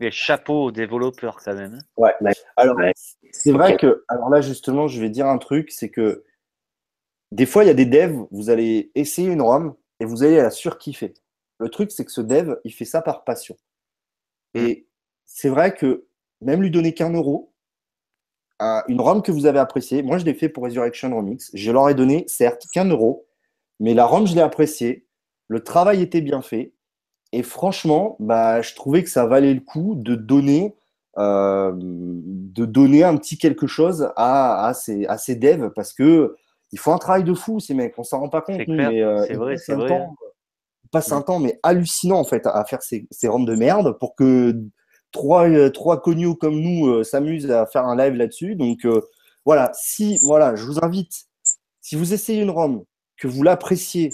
Les chapeaux aux développeurs quand même. Hein. Ouais, alors c'est vrai que, alors là justement, je vais dire un truc, c'est que des fois, il y a des devs, vous allez essayer une ROM et vous allez la surkiffer. Le truc, c'est que ce dev, il fait ça par passion. Et c'est vrai que même lui donner qu'un euro, une ROM que vous avez appréciée, moi je l'ai fait pour Resurrection Remix, je leur ai donné, certes, qu'un euro, mais la ROM, je l'ai appréciée, le travail était bien fait, et franchement, bah, je trouvais que ça valait le coup de donner, euh, de donner un petit quelque chose à, ces, à ces devs, parce que ils font un travail de fou, ces mecs, on s'en rend pas compte, mais euh, c'est vrai, c'est vrai. passe un temps mais hallucinant en fait à faire ces, ces de merde pour que trois, euh, trois cognos comme nous euh, s'amusent à faire un live là-dessus. Donc euh, voilà, si voilà, je vous invite, si vous essayez une ROM, que vous l'appréciez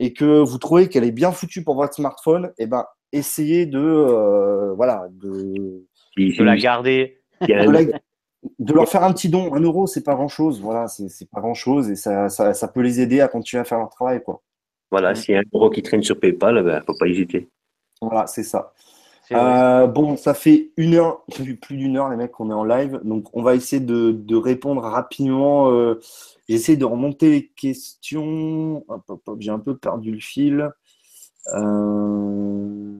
et que vous trouvez qu'elle est bien foutue pour votre smartphone, eh ben essayez de voilà de, la garder. de leur faire un petit don, un euro, c'est pas grand chose. Voilà, c'est pas grand chose et ça, ça, peut les aider à continuer à faire leur travail, quoi. Voilà, s'il y a un euro qui traîne sur PayPal, il ben, ne faut pas hésiter. Voilà, c'est ça. Euh, bon, ça fait une heure, plus d'une heure, les mecs, qu'on est en live. Donc, on va essayer de, répondre rapidement. Euh, J'essaie de remonter les questions. J'ai un peu perdu le fil. Euh...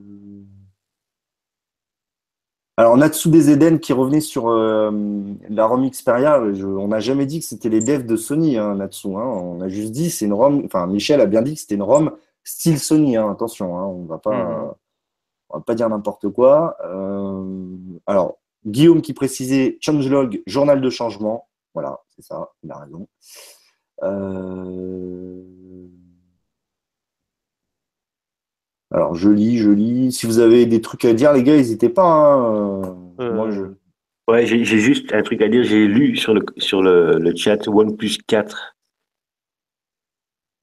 Alors, Natsu des Eden qui revenait sur la ROM Xperia, on n'a jamais dit que c'était les devs de Sony, hein, Natsu. Hein. on a juste dit c'est une ROM. Enfin, Michel a bien dit que c'était une ROM style Sony. Hein, attention, on ne va pas. Mhm on va pas dire n'importe quoi. Euh, alors, Guillaume qui précisait changelog, journal de changement. Voilà, c'est ça, il a raison. Euh, alors, je lis, je lis. Si vous avez des trucs à dire, les gars, n'hésitez pas. Hein. Euh, Moi, je... Ouais, j'ai juste un truc à dire. J'ai lu sur le, sur le, le chat OnePlus 4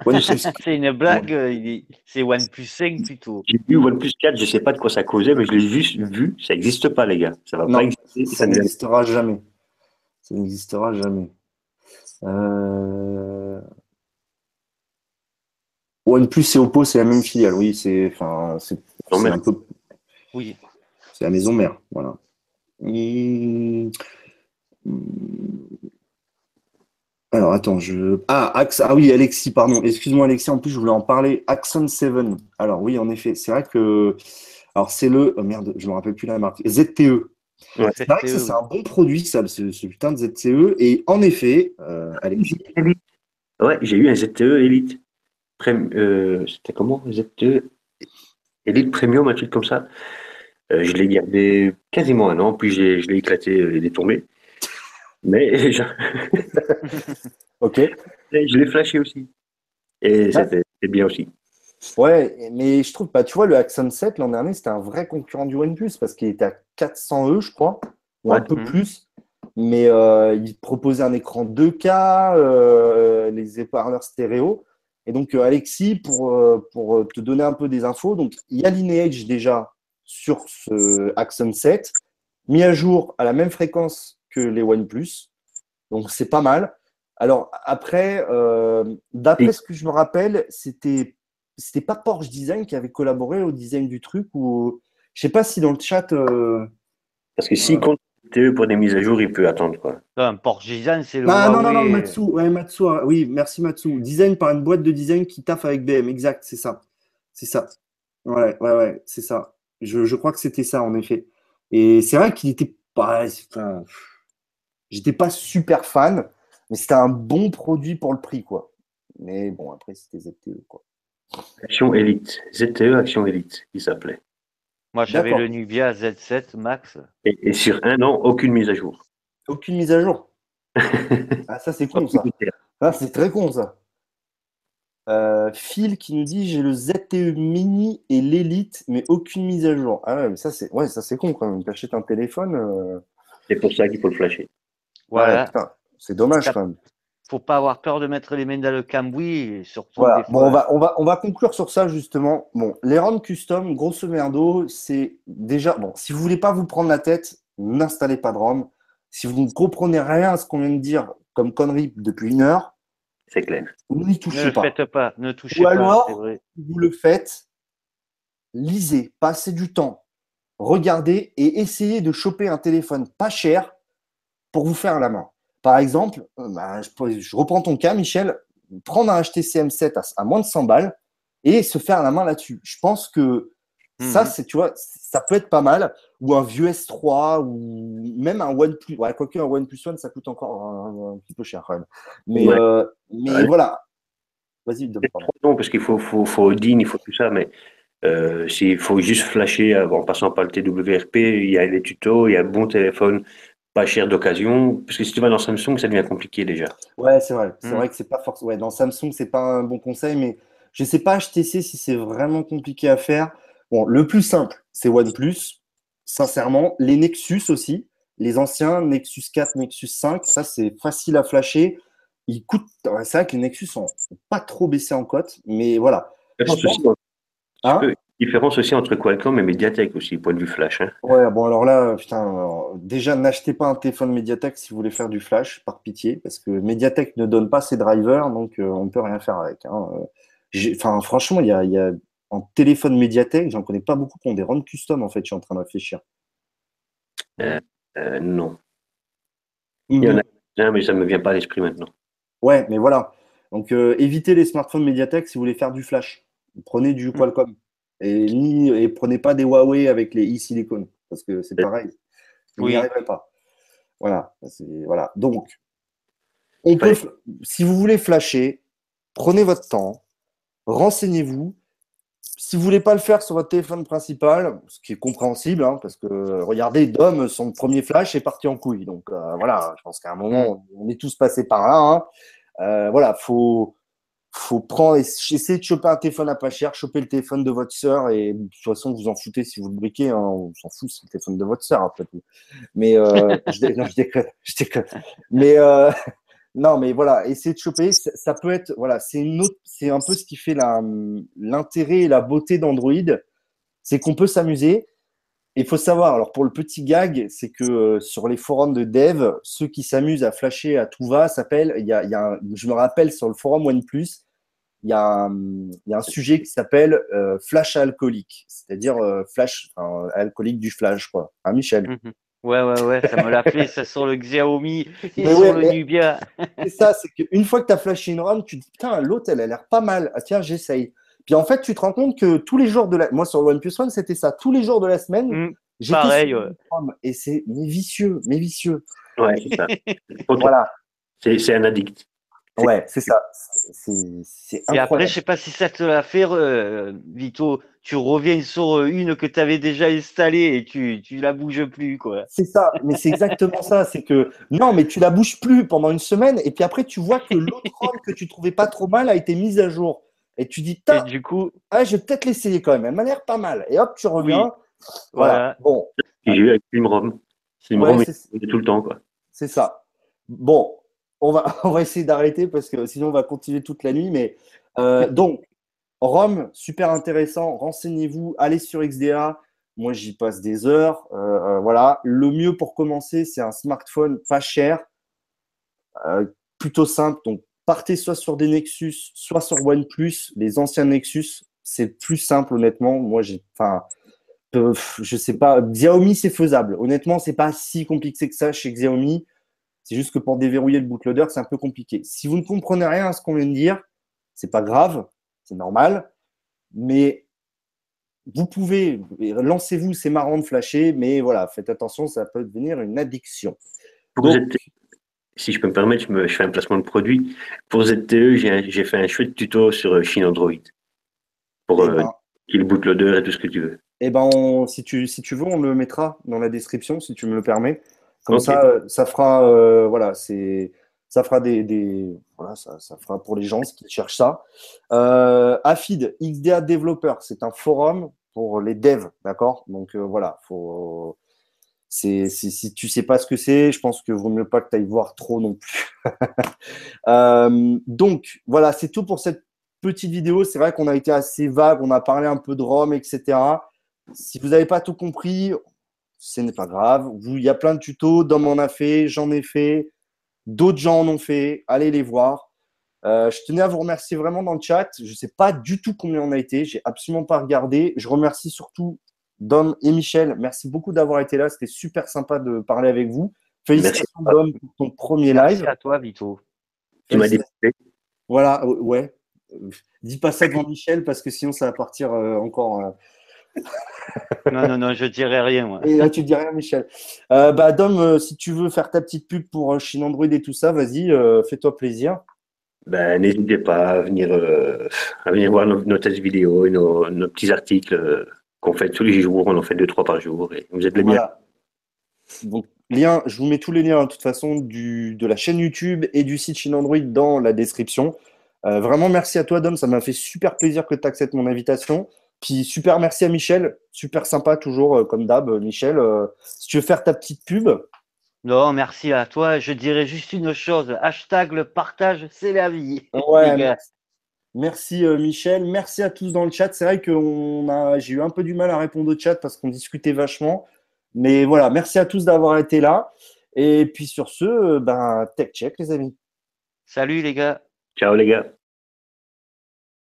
c'est une blague, euh, c'est OnePlus 5 plutôt. J'ai vu OnePlus 4, je ne sais pas de quoi ça causait, mais je l'ai juste vu, ça n'existe pas, les gars. Ça va pas exister. Ça n'existera jamais. Ça n'existera jamais. Euh... OnePlus et Oppo, c'est la même filiale, oui, c'est enfin, c'est un peu. Oui. C'est la maison mère, voilà. Alors, attends, je. Ah, ah oui, Alexis, pardon. Excuse-moi, Alexis, en plus, je voulais en parler. Axon 7. Alors, oui, en effet, c'est vrai que. Alors, c'est le. Oh, merde, je ne me rappelle plus la marque. ZTE. c'est vrai que c'est un bon produit, ça, ce, putain de ZTE. Et en effet, euh, Alexis. Ouais, j'ai eu un ZTE Elite. Euh, c'était comment ZTE Elite Premium, un truc comme ça. Euh, je l'ai gardé quasiment un an, puis je l'ai éclaté, il est tombé. Mais je... ok. Je l'ai flashé aussi. Et c'était bien aussi. Ouais, mais je trouve pas, tu vois, le Axon 7 l'an dernier, c'était un vrai concurrent du OnePlus parce qu'il était à 400 E, je crois, ou un peu mhm. plus. Mais euh, il proposait un écran 2K, euh, les épargneurs stéréo. Et donc, euh, Alexis, pour, pour te donner un peu des infos, donc il y a Lineage déjà sur ce Axon 7, mis à jour à la même fréquence que les OnePlus. Donc, c'est pas mal. Alors, après, euh, d'après ce que je me rappelle, c'était c'était pas Porsche Design qui avait collaboré au design du truc ou je sais pas si dans le chat. Euh, Parce que s'il compte pour des mises à jour, il peut attendre quoi. Non, Porsche Design, c'est le. Non, non, non, non, Matsu, ouais, Matsu, hein. oui, merci Matsu. Design par une boîte de design qui taffe avec BM, exact, c'est ça, c'est ça. Ouais, ouais, ouais, c'est ça. Je, je, crois que c'était ça en effet. Et c'est vrai qu'il était pas. J'étais pas super fan, mais c'était un bon produit pour le prix, quoi. Mais bon, après, c'était ZTE, quoi. Action Elite, ZTE Action Elite, il s'appelait. Moi, j'avais le Nubia Z7 Max. Et, sur un an, aucune mise à jour. Aucune mise à jour Ah, ça, c'est con, ça. Ah, c'est très con, ça. Euh, Phil qui nous dit j'ai le ZTE Mini et l'Elite, mais aucune mise à jour. Ah ouais, mais ça c'est ouais, ça c'est con quand même. Tu achètes un téléphone. Euh. C'est pour ça qu'il faut le flasher. Voilà. c'est dommage quand même. Faut pas avoir peur de mettre les mains dans le cambouis, surtout. Bon, on va, on, va, on va conclure sur ça justement. Bon, les ROM custom, grosso merdo, c'est déjà. Bon, si vous voulez pas vous prendre la tête, n'installez pas de ROM. Si vous ne comprenez rien à ce qu'on vient de dire comme connerie depuis une heure, c'est clair. N'y touchez ne pas. Faites pas. Ne touchez Ou alors, vous le faites, lisez, passez du temps, regardez et essayez de choper un téléphone pas cher pour vous faire la main. Par exemple, euh, bah, je, reprends ton cas, Michel, prendre un HTC M7 à, moins de 100 balles et se faire la main là-dessus. Je pense que ça, mhm. c'est, tu vois, ça peut être pas mal. Ou un vieux S3 ou même un OnePlus. Ouais, quoique un OnePlus One, ça coûte encore un, petit peu cher quand même. Mais, euh, mais voilà. Vas-y, Non, parce qu'il faut, faut, faut Odin, il faut tout ça, mais euh, il faut juste flasher en passant par le TWRP. Il y a les tutos, il y a un bon téléphone pas cher d'occasion, parce que si tu vas dans Samsung, ça devient compliqué déjà. Ouais, c'est vrai. C'est hmm. vrai que c'est pas forcément. Ouais, dans Samsung, c'est pas un bon conseil, mais je sais pas HTC si c'est vraiment compliqué à faire. Bon, le plus simple, c'est OnePlus. Sincèrement, les Nexus aussi, les anciens Nexus 4, Nexus 5, ça c'est facile à flasher. Ils coûtent. C'est vrai que les Nexus sont pas trop baissés en cote, mais voilà. Hein? Il différence aussi entre Qualcomm et Mediatek aussi, point de vue flash. Hein. Ouais, bon alors là, putain, déjà n'achetez pas un téléphone Mediatek si vous voulez faire du flash, par pitié, parce que Mediatek ne donne pas ses drivers, donc euh, on ne peut rien faire avec. Hein. Enfin, franchement, il y a, y a, en téléphone Mediatek, j'en connais pas beaucoup qui ont des ROM custom, en fait, je suis en train de réfléchir. Euh, euh, non. Il y en a un, mais ça ne me vient pas à l'esprit maintenant. Ouais, mais voilà. Donc, évitez les smartphones Mediatek si vous voulez faire du flash. Prenez du mm. Qualcomm. Et, ni, et prenez pas des Huawei avec les e-silicon, parce que c'est pareil. Vous n'y arriverez pas. Voilà. voilà. Donc, on peut, si vous voulez flasher, prenez votre temps, renseignez-vous. Si vous voulez pas le faire sur votre téléphone principal, ce qui est compréhensible, hein, parce que regardez, Dom, son premier flash est parti en couille. Donc euh, voilà, je pense qu'à un moment, on est tous passés par là. Hein. Euh, voilà, faut faut prendre, essayer de choper un téléphone à pas cher, choper le téléphone de votre sœur et de toute façon vous en foutez si vous le briquez, hein, on s'en fout, c'est le téléphone de votre sœur après tout. Mais euh, je, non, je déconne, je déconne. Mais euh, non, mais voilà, essayer de choper, ça, peut être, voilà, c'est une autre, c'est un peu ce qui fait l'intérêt et la beauté d'Android, c'est qu'on peut s'amuser. Il faut savoir, alors pour le petit gag, c'est que euh, sur les forums de dev, ceux qui s'amusent à flasher à tout va s'appellent, il y a, il y a je me rappelle sur le forum OnePlus, il y a un, y a un sujet qui s'appelle euh, flash alcoolique, c'est-à-dire euh, flash alcoolique du flash, quoi. Hein, Michel? Mhm. Ouais, ouais, ouais, ça me l'a fait, ça sur le Xiaomi et sur le Nubia. c'est ça, c'est qu'une fois que tu as flashé une ROM, tu te dis, putain, l'autre, elle a l'air pas mal. Ah, tiens, j'essaye. Puis en fait, tu te rends compte que tous les jours de la. Moi, sur le OnePlus One, c'était ça. Tous les jours de la semaine, mmh, j'ai pareil. Ouais. Et c'est mais vicieux, mais vicieux. Ouais, c'est ça. voilà. C'est un addict. Ouais, c'est ça. C'est Et après, je sais pas si ça te l'a fait, euh, Vito. Tu reviens sur euh, une que tu avais déjà installée et tu, tu la bouges plus, quoi. C'est ça, mais c'est exactement ça. C'est que non, mais tu la bouges plus pendant une semaine et puis après, tu vois que l'autre ROM que tu trouvais pas trop mal a été mise à jour. Et tu dis, et du coup, ah, je vais peut-être l'essayer quand même. Elle m'a l'air pas mal. Et hop, tu reviens. Voilà. Bon. J'ai eu avec une ROM. C'est une ROM tout le temps, quoi. C'est ça. Bon, on va, on va essayer d'arrêter parce que sinon on va continuer toute la nuit. Mais euh, donc, ROM, super intéressant. Renseignez-vous, allez sur XDA. Moi, j'y passe des heures. Euh, euh, voilà. Le mieux pour commencer, c'est un smartphone pas cher, plutôt simple. Donc, partez soit sur des Nexus, soit sur OnePlus, les anciens Nexus, c'est plus simple honnêtement. Moi, j'ai, enfin, euh, je sais pas, Xiaomi c'est faisable. Honnêtement, c'est pas si compliqué que ça chez Xiaomi. C'est juste que pour déverrouiller le bootloader, c'est un peu compliqué. Si vous ne comprenez rien à ce qu'on vient de dire, c'est pas grave, c'est normal. Mais vous pouvez, lancez-vous, c'est marrant de flasher, mais voilà, faites attention, ça peut devenir une addiction. Donc, si je peux me permettre, je, fais un placement de produit. Pour ZTE, j'ai fait un chouette tuto sur Chine Android. Pour eh euh, ben. le bootloader et tout ce que tu veux. Eh ben, si, tu, si tu veux, on le mettra dans la description, si tu me le permets. Comme ça, euh, ça fera, euh, voilà, c'est, ça fera des, des voilà, ça, ça, fera pour les gens qui cherchent ça. Euh, Afid, XDA Developer, c'est un forum pour les devs, d'accord? Donc voilà, faut c'est, si tu sais pas ce que c'est, je pense que vaut mieux pas que tu ailles voir trop non plus. euh, donc, voilà, c'est tout pour cette petite vidéo. C'est vrai qu'on a été assez vague, on a parlé un peu de Rome, etc. Si vous n'avez pas tout compris, ce n'est pas grave. Il y a plein de tutos. Dom en a fait, j'en ai fait. D'autres gens en ont fait. Allez les voir. Euh, je tenais à vous remercier vraiment dans le chat. Je ne sais pas du tout combien on a été. J'ai absolument pas regardé. Je remercie surtout Dom et Michel, merci beaucoup d'avoir été là. C'était super sympa de parler avec vous. Félicitations, Dom, pour ton premier live. Merci à toi, Vito. Tu m'as Voilà, euh, ouais. Dis pas ça devant Michel parce que sinon ça va partir euh, encore. Euh. non, non, non, je dirai rien. Moi. Et là, tu dis rien, Michel. bah, Dom, si tu veux faire ta petite pub pour Chine Android et tout ça, vas-y, fais-toi plaisir. Ben, n'hésitez pas à venir, à venir voir nos, tests vidéo et nos, nos petits articles qu'on fait tous les jours, on en fait deux, trois par jour, et vous êtes les voilà. Donc, lien, je vous mets tous les liens de toute façon du, de la chaîne YouTube et du site Chine Android dans la description. Euh, vraiment, merci à toi, Dom. Ça m'a fait super plaisir que tu acceptes mon invitation. Puis super merci à Michel. Super sympa, toujours, euh, comme d'hab. Michel, euh, si tu veux faire ta petite pub. Non, merci à toi. Je dirais juste une chose. Hashtag le partage, c'est la vie. Ouais, Merci Michel. Merci à tous dans le chat. C'est vrai que j'ai eu un peu du mal à répondre au chat parce qu'on discutait vachement. Mais voilà, merci à tous d'avoir été là. Et puis sur ce, ben, tech check les amis. Salut les gars. Ciao les gars.